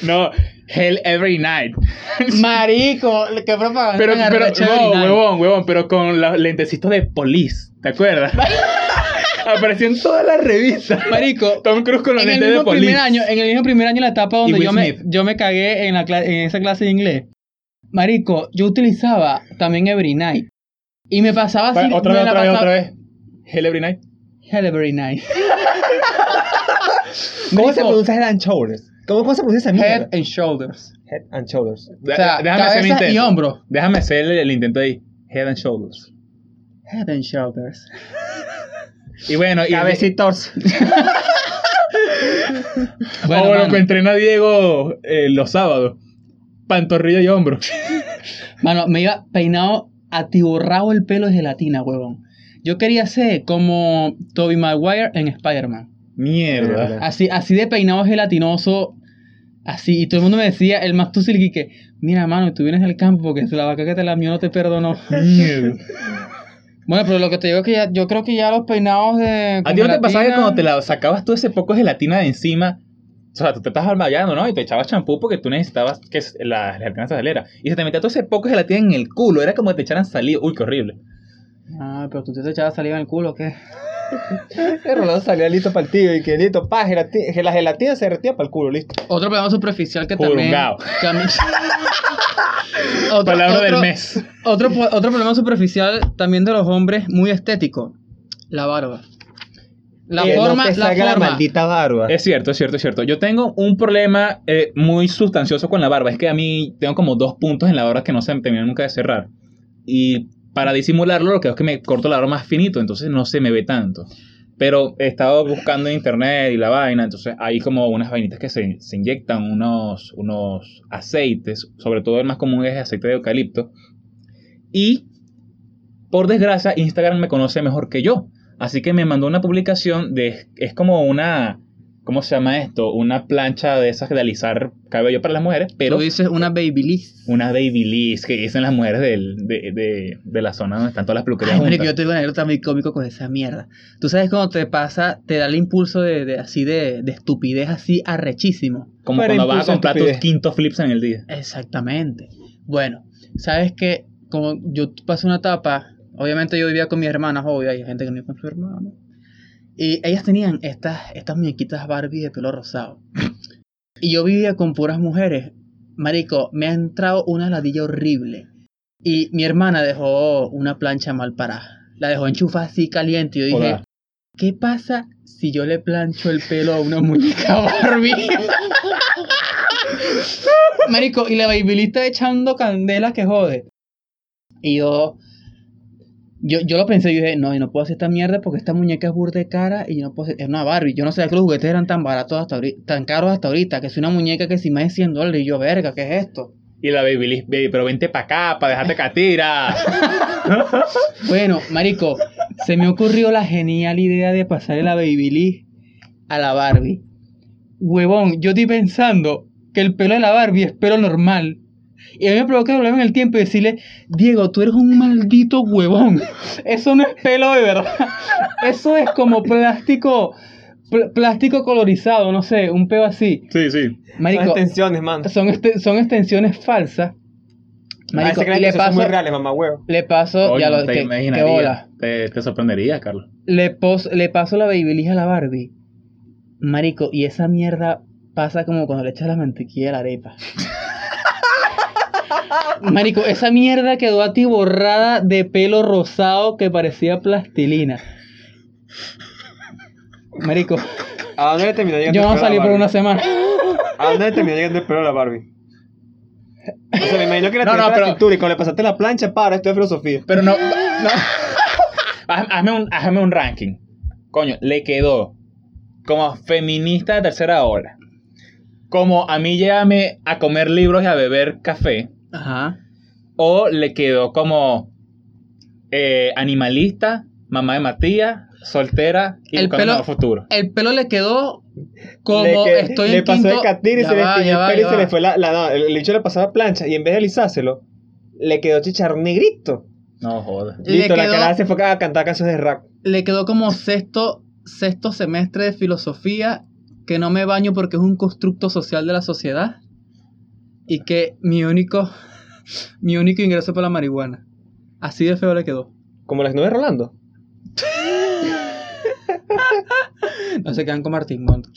S3: No, Hell Every Night.
S1: Marico, qué propaganda.
S3: Pero, pero, no, huevón, huevón, pero con los lentecitos de Police, ¿te acuerdas? Apareció en todas las revistas.
S1: Marico,
S3: Tom Cruise con los
S1: en el,
S3: lentes de
S1: mismo
S3: Police.
S1: primer año, en el mismo primer año, la etapa donde yo me, yo me cagué en, la en esa clase de inglés. Marico, yo utilizaba también Every Night. Y me pasaba así.
S3: Otra vez, otra vez, otra vez. Hell Every Night.
S1: Hell Every Night.
S2: ¿Cómo se
S1: Marico,
S2: pronuncia Head and Shoulders? ¿Cómo, cómo se pronuncia esa
S1: Head
S2: mierda?
S1: and Shoulders.
S2: Head and Shoulders.
S1: O sea,
S3: Déjame hacer el
S1: cabeza y
S3: intento.
S1: hombro.
S3: Déjame hacer el, el intento ahí. Head and shoulders.
S1: Head and shoulders.
S3: Y bueno, y
S2: Cabecitos.
S3: Bueno,
S1: Bueno,
S3: o lo que entrena Diego eh, los sábados. Pantorrilla y hombro.
S1: Mano, me iba peinado atiborrado el pelo de gelatina, huevón. Yo quería ser como Toby Maguire en Spider-Man.
S3: Mierda.
S1: Así, así de peinado gelatinoso. Así. Y todo el mundo me decía, el más y que, mira, mano, tú vienes del campo porque la vaca que te lamió no te perdonó.
S3: Mierda.
S1: Bueno, pero lo que te digo es que ya, yo creo que ya los peinados de.
S3: ¿A ti no te pasaba que cuando te la sacabas todo ese poco de gelatina de encima? O sea, tú te estás almayando, ¿no? Y te echabas champú porque tú necesitabas que la gelatina se saliera. Y se te metía todo ese poco de gelatina en el culo. Era como que te echaran saliva. Uy, qué horrible.
S1: Ah, pero tú te echabas saliva en el culo, ¿o ¿qué?
S2: El Rolando salía listo para el tío y que listo, pa, gelati- que la gelatina se derretía para el culo, listo.
S1: Otro problema superficial que también. A mí- otro,
S3: Palabra del mes.
S1: Otro, otro problema superficial también de los hombres, muy estético. La barba. La
S2: Que
S1: forma,
S2: no te
S1: la
S2: salga la
S1: forma.
S2: maldita barba.
S3: Es cierto, es cierto, es cierto. Yo tengo un problema eh, muy sustancioso con la barba. Es que a mí tengo como dos puntos en la barba que no se me terminan nunca de cerrar. Y para disimularlo, lo que es que me corto la barba más finito, entonces no se me ve tanto. Pero he estado buscando en internet y la vaina, entonces hay como unas vainitas que se, se inyectan, unos, unos aceites, sobre todo el más común es aceite de eucalipto. Y, por desgracia, Instagram me conoce mejor que yo. Así que me mandó una publicación de. Es como una. ¿Cómo se llama esto? Una plancha de esas de alisar cabello para las mujeres, pero
S1: Tú dices una babyliss.
S3: una babyliss que dicen las mujeres del- de, de- de la zona donde están todas las peluquerías.
S1: Ay, marico,
S3: juntas.
S1: yo tengo una anécdota muy cómico con esa mierda. Tú sabes cuando te pasa, te da el impulso de, de así de, de estupidez así arrechísimo.
S3: Como cuando vas a comprar tus quintos flips en el día.
S1: Exactamente. Bueno, sabes que como yo pasé una etapa, obviamente yo vivía con mis hermanas, obvio, hay gente que no vive con su hermano. Y ellas tenían estas, estas muñequitas Barbie de pelo rosado. Y yo vivía con puras mujeres. Marico, me ha entrado una ladilla horrible. Y mi hermana dejó una plancha mal parada. La dejó enchufada así caliente. Y yo dije. ¿qué pasa si yo le plancho el pelo a una muñeca Barbie? Marico, y la babyliss echando candela que jode. Y yo, yo, yo lo pensé, yo dije, no, yo no puedo hacer esta mierda porque esta muñeca es burda de cara y yo no puedo hacer, es una Barbie. Yo no sabía que los juguetes eran tan baratos hasta ahorita, tan caros hasta ahorita, que es una muñeca que si más de 100 dólares. Y yo, verga, ¿qué es esto?
S3: Y la babyliss, baby, pero vente para acá, para dejarte catira.
S1: Bueno, marico, se me ocurrió la genial idea de pasarle la babyliss a la Barbie. Huevón, yo estoy pensando que el pelo de la Barbie es pelo normal. Y a mí me provoca problema en el tiempo y decirle, Diego, tú eres un maldito huevón. Eso no es pelo de verdad. Eso es como plástico, pl- plástico colorizado, no sé, un pelo así.
S3: sí, sí.
S2: Son
S1: Marico,
S2: extensiones, man.
S1: son, este- son extensiones falsas. Marico,
S2: Parece que
S1: y le
S2: son
S1: paso,
S2: muy reales, mamá huevo.
S1: le paso, ya lo
S3: te
S1: que,
S3: imaginaría. te sorprendería, Carlos.
S1: Le, pos- le paso la babyliss a la Barbie. Marico, y esa mierda pasa como cuando le echas la mantequilla a la arepa. Marico, esa mierda quedó atiborrada de pelo rosado que parecía plastilina. Marico,
S2: ¿A dónde le terminó llegando
S1: yo
S2: el
S1: no
S2: a
S1: salí
S2: la
S1: por
S2: Barbie?
S1: una semana.
S2: ¿A dónde le terminó llegando el pelo a la Barbie? O sea, me imagino que la
S3: No, no,
S2: la
S3: pero-
S2: cintura y cuando le pasaste la plancha, para, esto es filosofía.
S3: Pero no. no. Haz- hazme, un, hazme un ranking. Coño, le quedó como feminista de tercera ola. Como a mí llévame a comer libros y a beber café.
S1: Ajá.
S3: O le quedó como eh, animalista, mamá de Matías, soltera y
S1: El pelo-
S3: futuro.
S1: El pelo le quedó como
S2: le, que-
S1: estoy
S2: le
S1: en
S2: pasó
S1: quinto...
S2: de catira y
S1: Ya
S2: se le
S1: va, ya
S2: el pelo y se le fue la, la no, el bicho le pasó la plancha y en vez de alisárselo, le quedó chicharrón negrito.
S3: No jodas.
S1: Le
S2: Listo, la
S1: quedó-
S2: cara se fue a cantar canciones de rap.
S1: le quedó como sexto, sexto semestre de filosofía, que no me baño porque es un constructo social de la sociedad y que mi único, mi único ingreso fue la marihuana. Así de feo le quedó.
S2: Como las nubes Rolando.
S1: No se quedan con Martín Montt.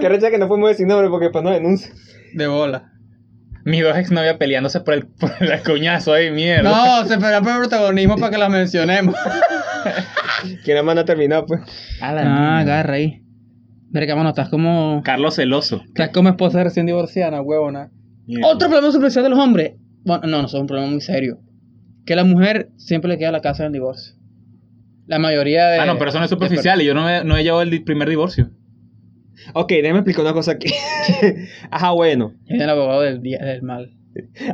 S2: Que recha que no podemos decir nombre porque después nos denuncia.
S1: De bola.
S3: Mis dos exnovias peleándose por el, por el cuñazo ahí, mierda.
S1: No, se espera por el protagonismo para que la mencionemos.
S2: Más no ha terminado, pues.
S3: La
S1: Ah, agarra ahí. Verga, mano, estás como.
S3: Carlos Celoso.
S1: Estás como esposa recién divorciada, huevona. Otro problema superficial de los hombres. Bueno, no, no, es un problema muy serio. Que la mujer siempre le queda la casa en el divorcio. La mayoría de.
S3: Ah, no, pero eso no es superficial y yo no, he- no he llevado el primer divorcio.
S2: Ok, déjame explicar una cosa aquí. Ajá, bueno.
S1: Es el abogado del, del mal.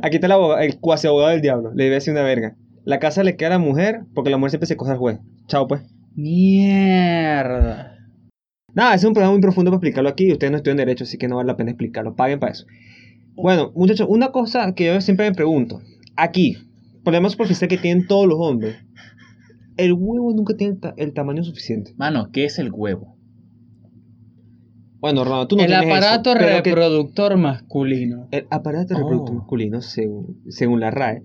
S2: Aquí está el, abogado- el cuasi abogado del diablo. Le a decir una verga. La casa le queda a la mujer porque la mujer siempre se coge al juez. Chao, pues.
S1: Mierda.
S2: Nada, es un problema muy profundo para explicarlo aquí. Ustedes no estudian derecho, así que no vale la pena explicarlo. Paguen para eso. Bueno, muchachos, una cosa que yo siempre me pregunto. Aquí, problema superficial que tienen todos los hombres. El huevo nunca tiene el, ta- el tamaño suficiente.
S3: Mano, ¿qué es el huevo?
S2: Bueno, Ronald, tú no
S1: el
S2: tienes eso,
S1: aparato
S2: que-
S1: reproductor masculino.
S2: El aparato
S3: Oh.
S2: reproductor masculino, según, según la RAE,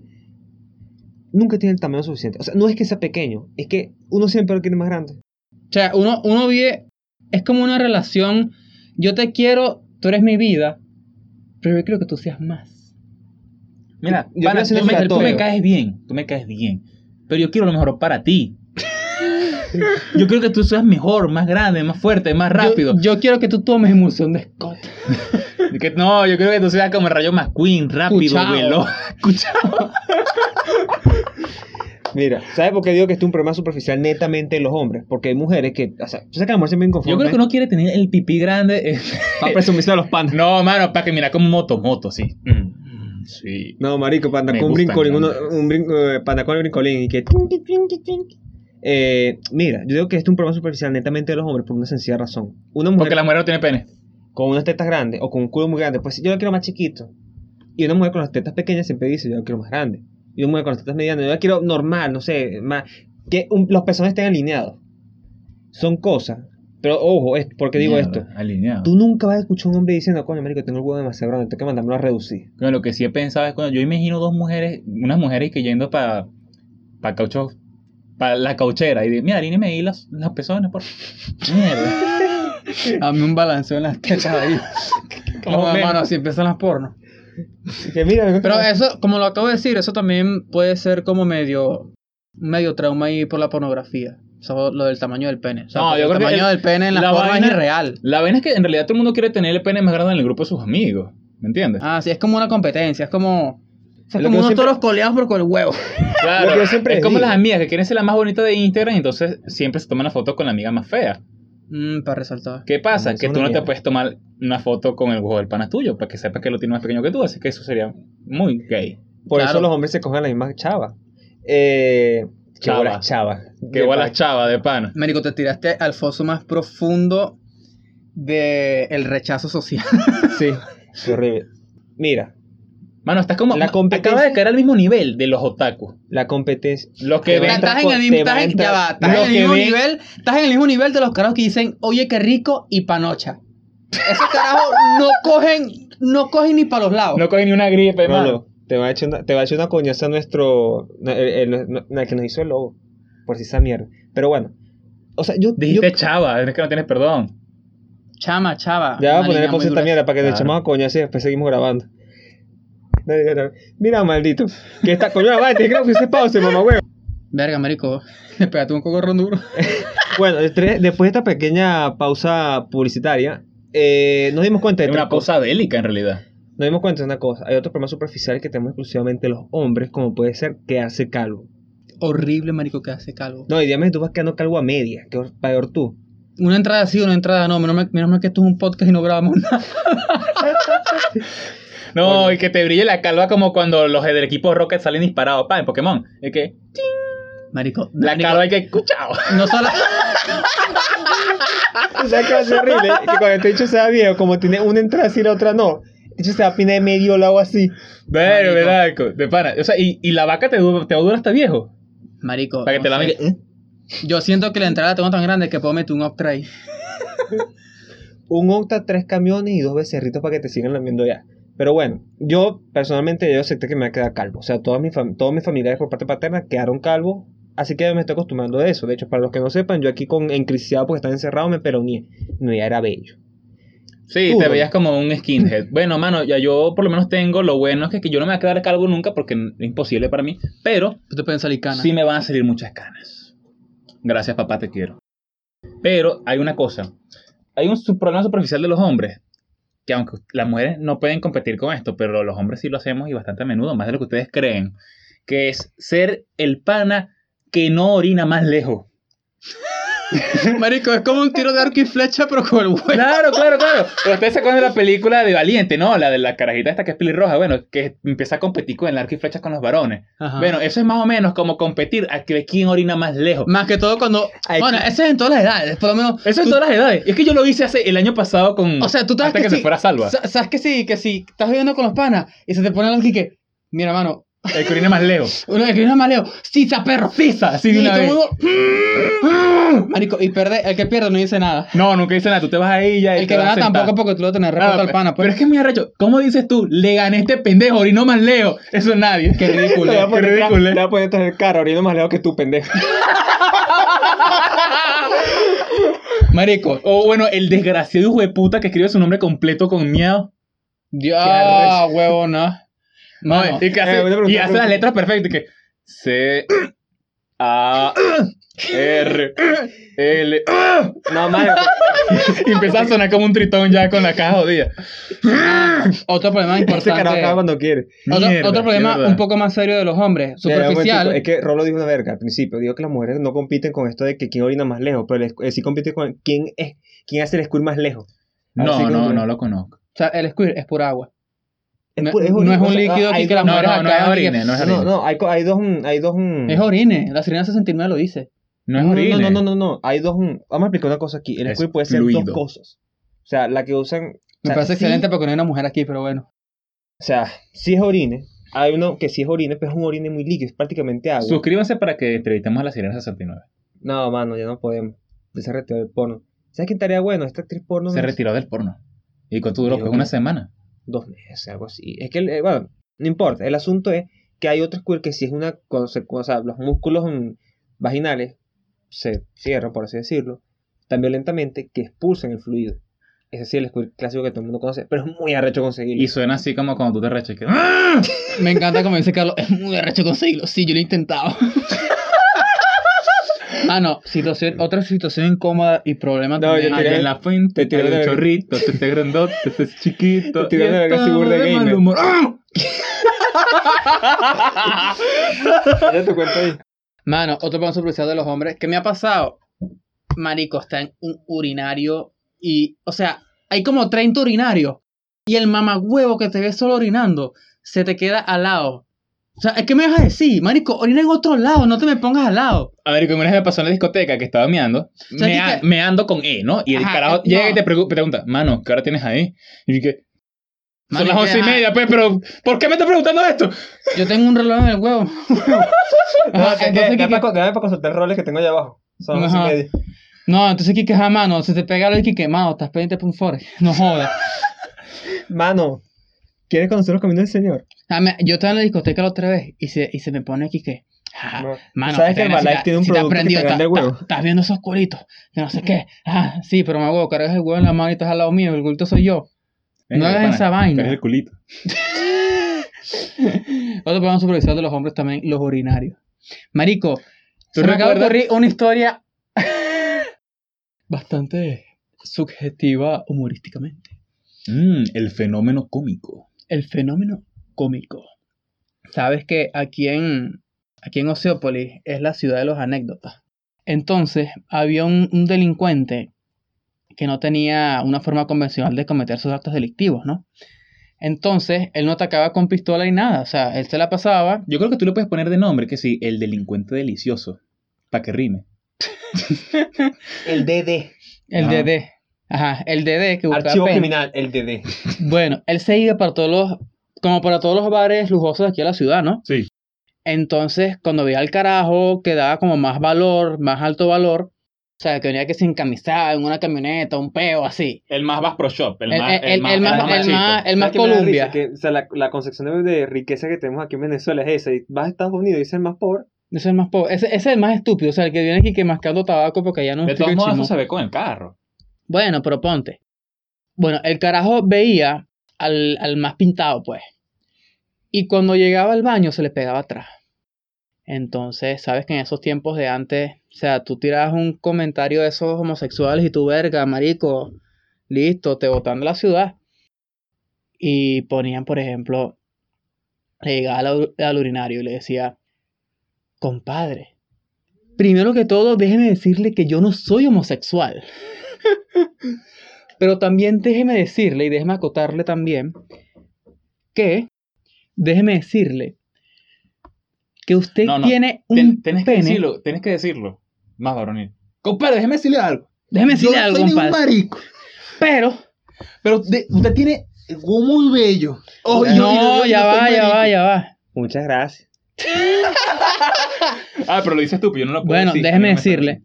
S2: nunca tiene el tamaño suficiente. O sea, no es que sea pequeño, es que uno siempre lo quiere más grande.
S1: O sea, uno, uno vive. Es como una relación. Yo te quiero, tú eres mi vida. Pero yo quiero que tú seas más.
S3: Mira,
S2: Yo creo
S3: tú, me, tú
S2: obligatorio.
S3: me caes bien, tú me caes bien. Pero yo quiero lo mejor para ti. yo quiero que tú seas mejor, más grande, más fuerte, más rápido.
S1: Yo, yo quiero que tú tomes emoción de Scott.
S3: Que- no, yo quiero que tú seas como el rayo McQueen, rápido,
S1: Cuchao.
S3: veloz. Cuchao.
S2: Mira, ¿sabes por qué digo que esto es un problema superficial netamente en los hombres? Porque hay mujeres que, o sea, yo sé que la mujer siempre inconforme.
S3: Yo creo que uno quiere tener el pipí grande. eh.
S2: Para presumirse a los pandas.
S3: No, mano, para que mira como moto, moto, sí. Mm, sí.
S2: No, marico, panda
S3: Me
S2: con brincolín, uno, un brinco, eh, panda con el brincolín y que... Eh, mira, yo digo que esto es un problema superficial netamente de los hombres por una sencilla razón. Una mujer
S3: Porque la mujer no tiene pene.
S2: con unas tetas grandes o con un culo muy grande, pues yo lo quiero más chiquito. Y una mujer con las tetas pequeñas siempre dice, yo lo quiero más grande. Y una mujer con las tetas medianas, yo quiero normal, no sé, más... Que un- los pezones estén alineados. Son cosas. Pero ojo, es, ¿por qué digo
S3: Mierda,
S2: esto?
S3: Alineado.
S2: Tú nunca vas a escuchar a un hombre diciendo, coño, marico, tengo el huevo demasiado grande, tengo que mandármelo a reducir.
S3: Bueno, lo que sí he pensado es cuando yo imagino dos mujeres, unas mujeres que yendo para pa caucho, para la cauchera y digo, mira, alíñeme ahí las, las pezones, por Mierda.
S1: Dame un balanceo en las tetas ahí.
S3: Como
S1: hermano, así empiezan las pornos.
S2: Que mira,
S1: Pero eso, como lo acabo de decir, eso también puede ser como medio, medio trauma ahí por la pornografía. Eso, lo del tamaño del pene. O sea,
S3: No, yo
S1: el
S3: creo que
S1: tamaño
S3: el-
S1: del pene en la,
S3: la vaina-
S1: es irreal.
S3: La vaina es que en realidad todo el mundo quiere tener el pene más grande en el grupo de sus amigos. ¿Me entiendes?
S1: Ah, sí, es como una competencia. Es como, o sea,
S2: Lo
S1: como
S2: que
S1: unos
S2: siempre-
S1: toros coleados pero con el huevo.
S3: Claro,
S2: Lo que yo siempre
S3: es como
S2: digo.
S3: las amigas que quieren ser la más bonita de Instagram y entonces siempre se toman la foto con la amiga más fea.
S1: Mm, para resaltar.
S3: ¿Qué pasa? Que tú no te puedes tomar una foto con el huevo del pana tuyo para que sepas que lo tiene más pequeño que tú, así que eso sería muy gay.
S2: Por
S1: claro.
S2: eso los hombres se cogen las mismas chavas. Eh, qué
S3: Chava.
S2: bolas chavas.
S3: Que igual las chavas de pana.
S1: Médico, te tiraste al foso más profundo de el rechazo social.
S2: Sí, qué horrible. Mira,
S3: Mano, estás como.
S2: La competencia-
S3: Acaba de caer al mismo nivel de los otakus.
S2: la competencia.
S3: Los que
S2: Te
S3: ven.
S2: va a
S1: estás en el mismo,
S2: te va
S1: estás en, ya va, estás en el mismo
S3: ven-
S1: nivel, estás en el mismo nivel de los carajos que dicen, oye, qué rico y panocha. Esos carajos no cogen, no cogen ni para los lados.
S3: No cogen ni una gripe,
S2: No,
S3: mano.
S2: no, te va a echar una, te va a echar una coñaza nuestro. El, el- el- el que nos hizo el lobo. Por si esa mierda. Pero bueno. O sea, yo.
S3: Dijiste
S2: yo
S3: chava, es que no tienes perdón.
S1: Chama, chava.
S2: ya voy a poner pausa esta mierda para que nos
S3: Claro.
S2: echemos a coñaza y después seguimos grabando. Dale, dale, dale. Mira, maldito. Que esta coño la madre, tienes que hacer pausa, mamá huevo.
S1: Verga, marico, le pegaste un cocorrón duro.
S2: Bueno, después después de esta pequeña pausa publicitaria, eh, nos dimos cuenta de
S3: Es una
S2: cosa.
S3: pausa bélica en realidad.
S2: Nos dimos cuenta de una cosa. Hay otro problema superficial que tenemos exclusivamente los hombres, como puede ser quedarse calvo.
S1: Horrible, marico, que hace calvo.
S2: No, y dígame, tú vas quedando calvo a media. Que peor tú.
S1: Una entrada sí, una entrada no. Menos mal, menos mal que esto es un podcast y no grabamos nada.
S3: No, y que te brille la calva como cuando los del equipo Rocket salen disparados, pa, en Pokémon. Es que
S1: Marico,
S3: la
S1: marico,
S3: calva hay que escuchar.
S1: No solo...
S2: ¿Sabes qué va a ser horrible? Que cuando este dicho sea viejo, como tiene una entrada así y la otra no. El dicho se va a pinar de medio lado así.
S3: Pero,
S1: Marico.
S3: ¿verdad? De pana. O sea, y, y la vaca te, te va a durar hasta viejo.
S1: Marico,
S3: Para que te la
S1: sé.
S3: vean.
S1: Yo siento que la entrada la tengo tan grande que puedo meter un octra ahí.
S2: Un octa, tres camiones y dos becerritos para que te sigan lamiendo ya. Pero bueno, yo personalmente yo acepté que me va a quedar calvo. O sea, todas mis, fam- todos mis familiares por parte paterna quedaron calvos. Así que me estoy acostumbrando a eso. De hecho, para los que no sepan, yo aquí con encriciado porque estaba encerrado me peroneé. No, ya era bello.
S3: Sí,
S2: Tú,
S3: te
S2: ¿no?
S3: veías como un skinhead. Bueno, mano, ya yo por lo menos tengo lo bueno es que, que yo no me voy a quedar calvo nunca porque es imposible para mí. Pero
S1: Tú te pueden salir canas.
S3: sí me van a salir muchas canas. Gracias, papá, te quiero. Pero hay una cosa. hay un problema superficial de los hombres, que aunque las mujeres no pueden competir con esto, pero los hombres sí lo hacemos y bastante a menudo, más de lo que ustedes creen, que es ser el pana que no orina más lejos.
S1: Marico, es como un tiro de arco y flecha, pero con el huevo.
S3: Claro, claro, claro. Pero ustedes se acuerdan de la película de Valiente, ¿no? La de la carajita esta que es pelirroja, bueno, que empieza a competir con el arco y flechas con los varones.
S1: Ajá.
S3: Bueno, eso es más o menos como competir a que quién orina más lejos.
S1: Más que todo cuando.
S2: Hay
S1: bueno,
S2: que-
S1: eso es en todas las edades. Por lo menos.
S3: Eso en
S1: tú-
S3: todas las edades. Y es que yo lo hice hace el año pasado con.
S1: O sea, tú sabes
S3: que,
S1: sí,
S3: se fuera salva.
S1: sa- Sabes que sí, que si estás viviendo con los panas y se te pone algo aquí que. Mira, mano.
S3: El que orina más lejos.
S1: Uno que viene más lejos. ¡Sisa, perro!
S3: Pisa, así de
S1: Y
S3: una
S1: todo el
S3: vez.
S1: mundo, Marico, y pierde, el que pierde no dice nada.
S3: No, nunca dice nada. Tú te vas ahí ya. y
S1: El
S3: te
S1: que gana tampoco porque tú lo tenés
S3: Ah,
S1: respeto al pana.
S3: Pero
S1: Pues.
S3: es que es muy arrecho. ¿Cómo dices tú? Le gané a este pendejo, orinó más lejos. Eso es nadie.
S1: Qué ridículo.
S2: Le voy a
S3: Qué
S2: poner,
S3: ridículo,
S2: le
S3: ¿eh?
S2: voy a poner el carro, orino más lejos que tú, pendejo.
S1: Marico.
S3: O bueno, el desgraciado hijo de puta que escribe su nombre completo con miau.
S1: Dios,
S3: arrecho.
S1: No. Mano,
S3: y que
S2: eh,
S3: hace,
S2: pregunta,
S3: y hace las letras perfectas. y Que C A R L
S2: No, madre.
S3: y empieza a sonar como un tritón ya con la caja jodida.
S1: otro problema
S2: Este carajo acaba
S1: importante.
S2: cuando quiere.
S1: Otro,
S3: Mierda,
S1: otro
S3: sí,
S1: problema un poco más serio de los hombres. Superficial.
S2: Es que Rolo dijo una verga al principio. Dijo que las mujeres no compiten con esto de que quién orina más lejos, pero el- eh, sí compite con quién es quién hace el squirt más lejos.
S3: No, no, no lo conozco.
S1: O sea, el squirt es pura agua. No, no es un líquido
S2: hay
S1: aquí que las
S3: No,
S1: mujeres
S3: no, no es orine, no es
S2: No,
S3: orine.
S2: no, hay, co- hay dos. mm, Hay dos mm,
S1: Es orine. La Sirena 69 lo dice.
S3: No es
S2: no,
S3: orine.
S2: no, no, no, no. Hay dos. mm, Vamos a explicar una cosa aquí. El squirt puede ser
S3: fluido.
S2: dos cosas. O sea, la que usan. o
S1: Me
S2: sea,
S1: parece
S2: sí-
S1: excelente porque no hay una mujer aquí, pero bueno.
S2: O sea, si es orine. Hay uno que sí es orine, pero es un orine muy líquido, es prácticamente agua.
S3: Suscríbanse para que entrevistemos a la Sirena 69.
S2: No, mano, ya no podemos. Se retiró del porno. ¿Sabes quién estaría bueno? Esta actriz porno.
S3: Se
S2: no-
S3: retiró del porno. ¿Y cuánto duró? Fue una semana.
S2: Dos meses, algo así. Es que, eh, bueno, no importa. El asunto es que hay otro squirt que si es una. Se, o sea, los músculos vaginales se cierran, por así decirlo, tan violentamente que expulsan el fluido. Es el squirt clásico que todo el mundo conoce, pero es muy arrecho conseguirlo.
S3: Y suena así como cuando tú te rechas. que- ¡Ah!
S1: Me encanta como dice Carlos. Es muy arrecho conseguirlo. Sí, yo lo he intentado. ah, no. Situación, otra situación incómoda y problema
S2: No,
S1: también.
S2: yo
S3: Allá
S2: tiré-
S3: en la fuente,
S2: te tiré verga.
S3: chorrito, este es grandote, este es chiquito.
S2: Te tiré de verga, seguro de gamer.
S3: humor. ¡Ah!
S2: Ya te cuento ahí.
S1: Mano, otro problema superficial de los hombres. ¿Qué me ha pasado? Marico, está en un urinario y, o sea, hay como 30 urinarios y el mamagüevo que te ve solo orinando se te queda al lado. O sea, ¿qué me vas a decir? Marico, orina en otro lado, no te me pongas al lado.
S3: A ver, como una vez me pasó en la discoteca que estaba meando,
S1: que-
S3: meando con E, ¿no? Y el
S1: Ajá,
S3: carajo
S1: eh,
S3: llega
S1: no.
S3: y te pregu- pregunta, mano, ¿qué hora tienes ahí? Y yo que, son las once y media, pues, pero ¿por qué me estás preguntando esto?
S1: Yo tengo un reloj en el huevo. Ajá,
S2: que-
S1: entonces,
S2: dame
S1: ¿qué-
S2: para dame para consultar roles que tengo allá abajo. Son las once y media.
S1: No, entonces Kike, ajá, mano, se te pega lo de Kike, mano, estás pendiente por un fore. No jodas.
S2: Mano, ¿quieres conocer los caminos del Señor?
S1: Ah, me- yo estaba en la discoteca la otra vez y se, y se me pone Kike. Ah,
S2: No.
S1: Mano,
S2: ¿Sabes que
S1: vaina
S2: Herbalife tiene un producto que te grande el huevo?
S1: Estás viendo esos culitos, que no sé qué. Ah, sí, pero me huevo, cargas el huevo en la mano y estás al lado mío, el culito soy yo. No hagas esa vaina.
S3: eres el culito.
S1: Otro problema superficial de los hombres también, los urinarios. Marico,
S3: ¿Tú
S1: se me acaba de
S3: recuerdas?
S1: ocurrir una historia bastante subjetiva humorísticamente.
S3: Mm, el fenómeno cómico.
S1: El fenómeno cómico. Sabes que aquí en, aquí en Oceópolis es la ciudad de los anécdotas. Entonces, había un, un delincuente que no tenía una forma convencional de cometer sus actos delictivos, ¿no? Entonces, él no atacaba con pistola y nada. O sea, él se la pasaba.
S3: Yo creo que tú le puedes poner de nombre que sí, el delincuente delicioso. Para que rime.
S2: El DD.
S1: El. DD. Ajá, el DD que buscaba
S2: Archivo
S1: pena.
S2: criminal, el DD.
S1: Bueno, él se iba para todos los, como para todos los bares lujosos de aquí a la ciudad, ¿no?
S3: Sí.
S1: Entonces, cuando veía al carajo que daba como más valor, más alto valor, o sea, que venía que sin camisada, en una camioneta, un peo así.
S3: El más Bass Pro Shop. El,
S1: El-
S3: más,
S1: el- el más- el
S3: chico.
S1: más- el más
S2: ¿Sabes qué me da
S1: Columbia.
S2: risa? Que, o sea, la, la concepción de, de riqueza que tenemos aquí en Venezuela es esa. Y vas a Estados Unidos y es el más pobre.
S1: Es el más pobre. Ese, ese es el más estúpido. O sea, el que viene aquí que mascando tabaco porque allá no
S3: De
S1: es
S3: todos modos, eso se ve con el carro.
S1: Bueno, pero ponte. Bueno, el carajo veía al, al más pintado, pues. Y cuando llegaba al baño se le pegaba atrás. Entonces, sabes que en esos tiempos de antes, o sea, tú tirabas un comentario de esos homosexuales y tu verga, marico, listo, te botan de la ciudad. Y ponían, por ejemplo, le llegaba al, al urinario y le decía, compadre, primero que todo, déjeme decirle que yo no soy homosexual. Pero también déjeme decirle y déjeme acotarle también que, déjeme decirle que usted
S3: No, no,
S1: tiene un
S3: Ten- tenés que decirlo, tenés que decirlo. Más varonil. Compadre, déjeme decirle algo.
S1: Déjeme decirle
S4: Yo
S1: algo,
S4: soy
S1: compadre.
S4: marico.
S1: Pero,
S4: Pero de- usted tiene huevo muy bello. Oh, yo- yo-
S1: no,
S4: yo
S1: ya va, ya va, ya va.
S2: Muchas gracias.
S3: Ah, pero lo dices tú, pero yo no lo puedo
S1: Bueno,
S3: decir.
S1: déjeme
S3: a mí no me
S1: decirle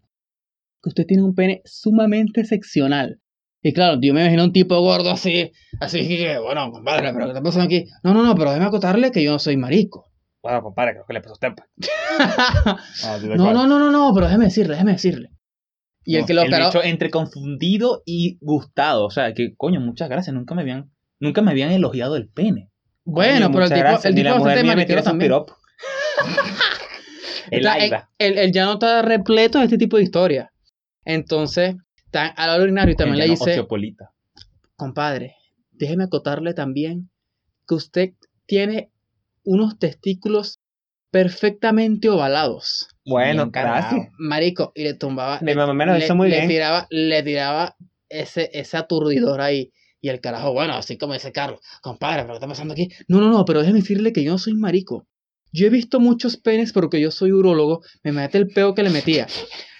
S1: que usted tiene un pene sumamente seccional. Y claro, yo me imagino un tipo gordo así, así que, bueno, compadre, pero ¿qué está pasando aquí? No, no, no, pero déjeme acotarle que yo no soy marico.
S2: Bueno, compadre, creo que le pasó usted.
S3: Ah,
S1: No, no, no, no, no, pero déjeme decirle, déjeme decirle. Y el que lo
S3: bicho entre confundido y gustado. O sea, que coño, muchas gracias. Nunca me habían, nunca me habían elogiado el pene.
S1: Bueno, pero el tipo, el tipo bastante también.
S2: El
S1: él ya no está repleto de este tipo de historias. Entonces, está al y también le dice, compadre, déjeme acotarle también que usted tiene unos testículos perfectamente ovalados.
S2: Bueno, gracias.
S1: Marico, y le tumbaba.
S2: Mi
S1: le-
S2: mamá me lo
S1: le-
S2: hizo muy
S1: le
S2: bien.
S1: Tiraba, le tiraba ese, ese aturdidor ahí. Y el carajo, bueno, así como dice Carlos, compadre, ¿pero qué está pasando aquí? No, no, no, pero déjeme decirle que yo no soy marico. Yo he visto muchos penes porque yo soy urólogo, me mete el peo que le metía.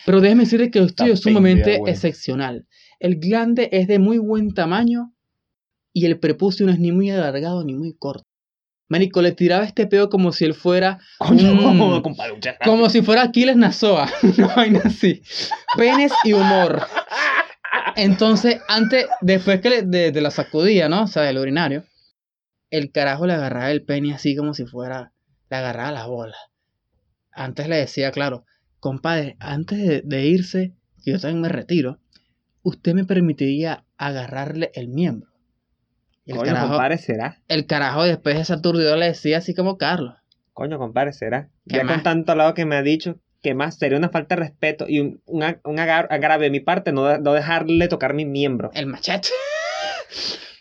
S1: Pero déjeme decirle que esto es sumamente excepcional. El glande es de muy buen tamaño y el prepucio no es ni muy alargado ni muy corto. Marico, le tiraba este peo como si él fuera
S2: Coño,
S1: Mm.
S2: compadre,
S1: como si fuera Aquiles Nazoa. Una vaina así. Penes y humor. Entonces, antes, después que le- de, de la sacudía, ¿no? O sea, del urinario, el carajo le agarraba el pene así como si fuera. Le agarraba la bola. Antes le decía, claro, compadre, antes de, de irse, que yo también me retiro, usted me permitiría agarrarle el miembro. El,
S2: Coño,
S1: carajo,
S2: compadre, será.
S1: el carajo después de ese aturdidor le decía así como Carlos.
S2: Coño, compadre, será.
S1: ¿Qué
S2: Ya
S1: más?
S2: con tanto lado que me ha dicho que más sería una falta de respeto y un, un, ag- un agar- agravio de mi parte no, no dejarle tocar mi miembro.
S1: El machete.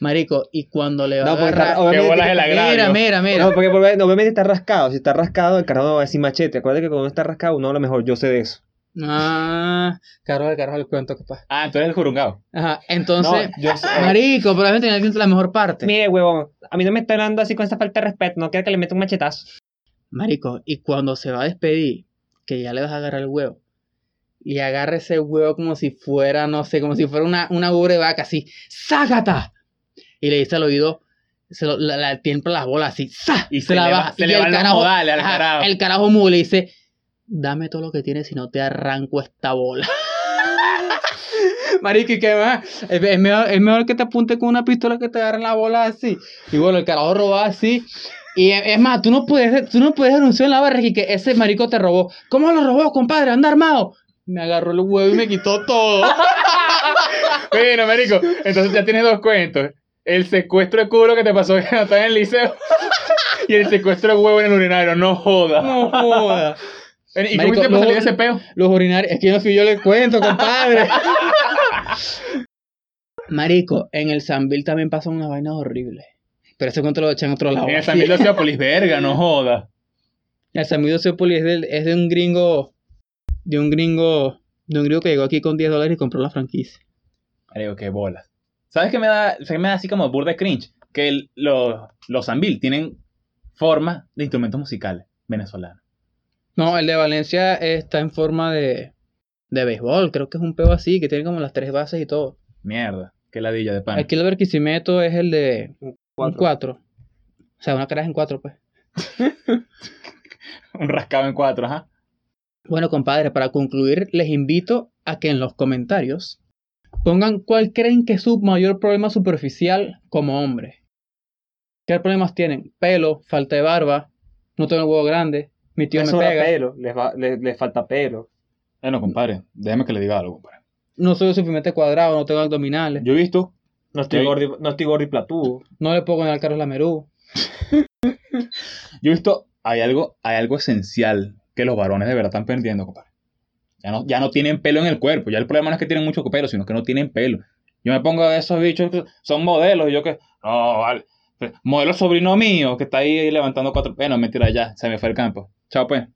S1: Marico, y cuando le va
S2: No,
S1: a agarrar...
S2: está- obviamente
S3: bolas el agravio.
S1: Mira, mira, mira.
S2: No, porque obvi- obviamente está rascado. Si está rascado, el carajo no va a decir machete. Acuérdate que cuando está rascado, uno a lo mejor yo sé de eso.
S1: Ah, carajo, el carajo el cuento que pasa.
S3: Ah, tú eres el jurungado.
S1: Ajá, entonces...
S2: No, yo sé.
S1: Marico, pero déjame tener la mejor parte.
S2: Mire, huevón, a mí no me está hablando así con esta falta de respeto. No quiero que le meta un machetazo.
S1: Marico, y cuando se va a despedir, que ya le vas a agarrar el huevo, y agarra ese huevo como si fuera, no sé, como si fuera una, una ubre de vaca, así, ¡sácata! Y le dice al oído, se lo, la, la tiembla las bolas así, ¡sa!
S3: Y se le va-
S1: baja.
S3: se
S1: Y
S3: le
S1: el
S3: van modales al carajo.
S1: El carajo mudo le dice, dame todo lo que tienes si no te arranco esta bola. Marico, ¿y qué más? Es, es mejor, es mejor que te apunte con una pistola que te agarren la bola así. Y bueno, el carajo robaba así. Y es es más, tú no puedes, tú no puedes denunciar en la barra que ese marico te robó. ¿Cómo lo robó, compadre? Anda armado. Me agarró el huevo y me quitó todo.
S3: Bueno, marico, entonces ya tienes dos cuentos. El secuestro de culo que te pasó en el liceo. y el secuestro de huevo en el urinario. No joda.
S1: No joda.
S3: ¿Y
S1: Marico,
S3: cómo hiciste para salir de ese peo?
S1: Los urinarios, es que yo no fui yo le cuento, compadre. Marico, en el Sanville también pasan unas vainas horribles. Pero ese cuento lo echan en otro lado.
S3: En el San Miguel de Oceápolis, verga, no joda.
S1: El San Miguel de Oceápolis es, del- es de un gringo. De un gringo. De un gringo que llegó aquí con 10 dólares y compró la franquicia.
S3: Marico, qué bolas. ¿Sabes qué me da? ¿Sabes qué me da así como burda de cringe? Que el- los, los Sanville tienen forma de instrumentos musicales venezolanos.
S1: No, el de Valencia está en forma de. De béisbol, creo que es un peo así, que tiene como las tres bases y todo.
S3: Mierda, qué ladilla de pan.
S1: Aquí el Barquisimeto es el de
S2: Un
S1: un 4. O sea, una cara en 4, pues.
S3: Un rascado en cuatro, ajá.
S1: Bueno, compadre, para concluir, les invito a que en los comentarios pongan cuál creen que es su mayor problema superficial como hombre. ¿Qué problemas tienen? Pelo, falta de barba, no tengo el huevo grande, mi tío
S2: Les
S1: me pega,
S2: pelo, les, va- les- les falta pelo.
S3: Bueno, compadre, déjame que le diga algo, compadre.
S1: no soy suficientemente cuadrado, no tengo abdominales,
S3: Yo he visto,
S2: No estoy, y- no estoy gordo y platudo.
S1: no le puedo poner al Carlos Lamerú.
S3: yo he visto, hay algo, hay algo esencial que los varones de verdad están perdiendo, compadre. Ya no, ya no tienen pelo en el cuerpo. Ya el problema no es que tienen mucho pelo, sino que no tienen pelo. Yo me pongo de esos bichos son modelos y yo que, no, vale. Pues, Modelo sobrino mío que está ahí levantando cuatro. Bueno, mentira, ya, se me fue el campo. Chao, pues.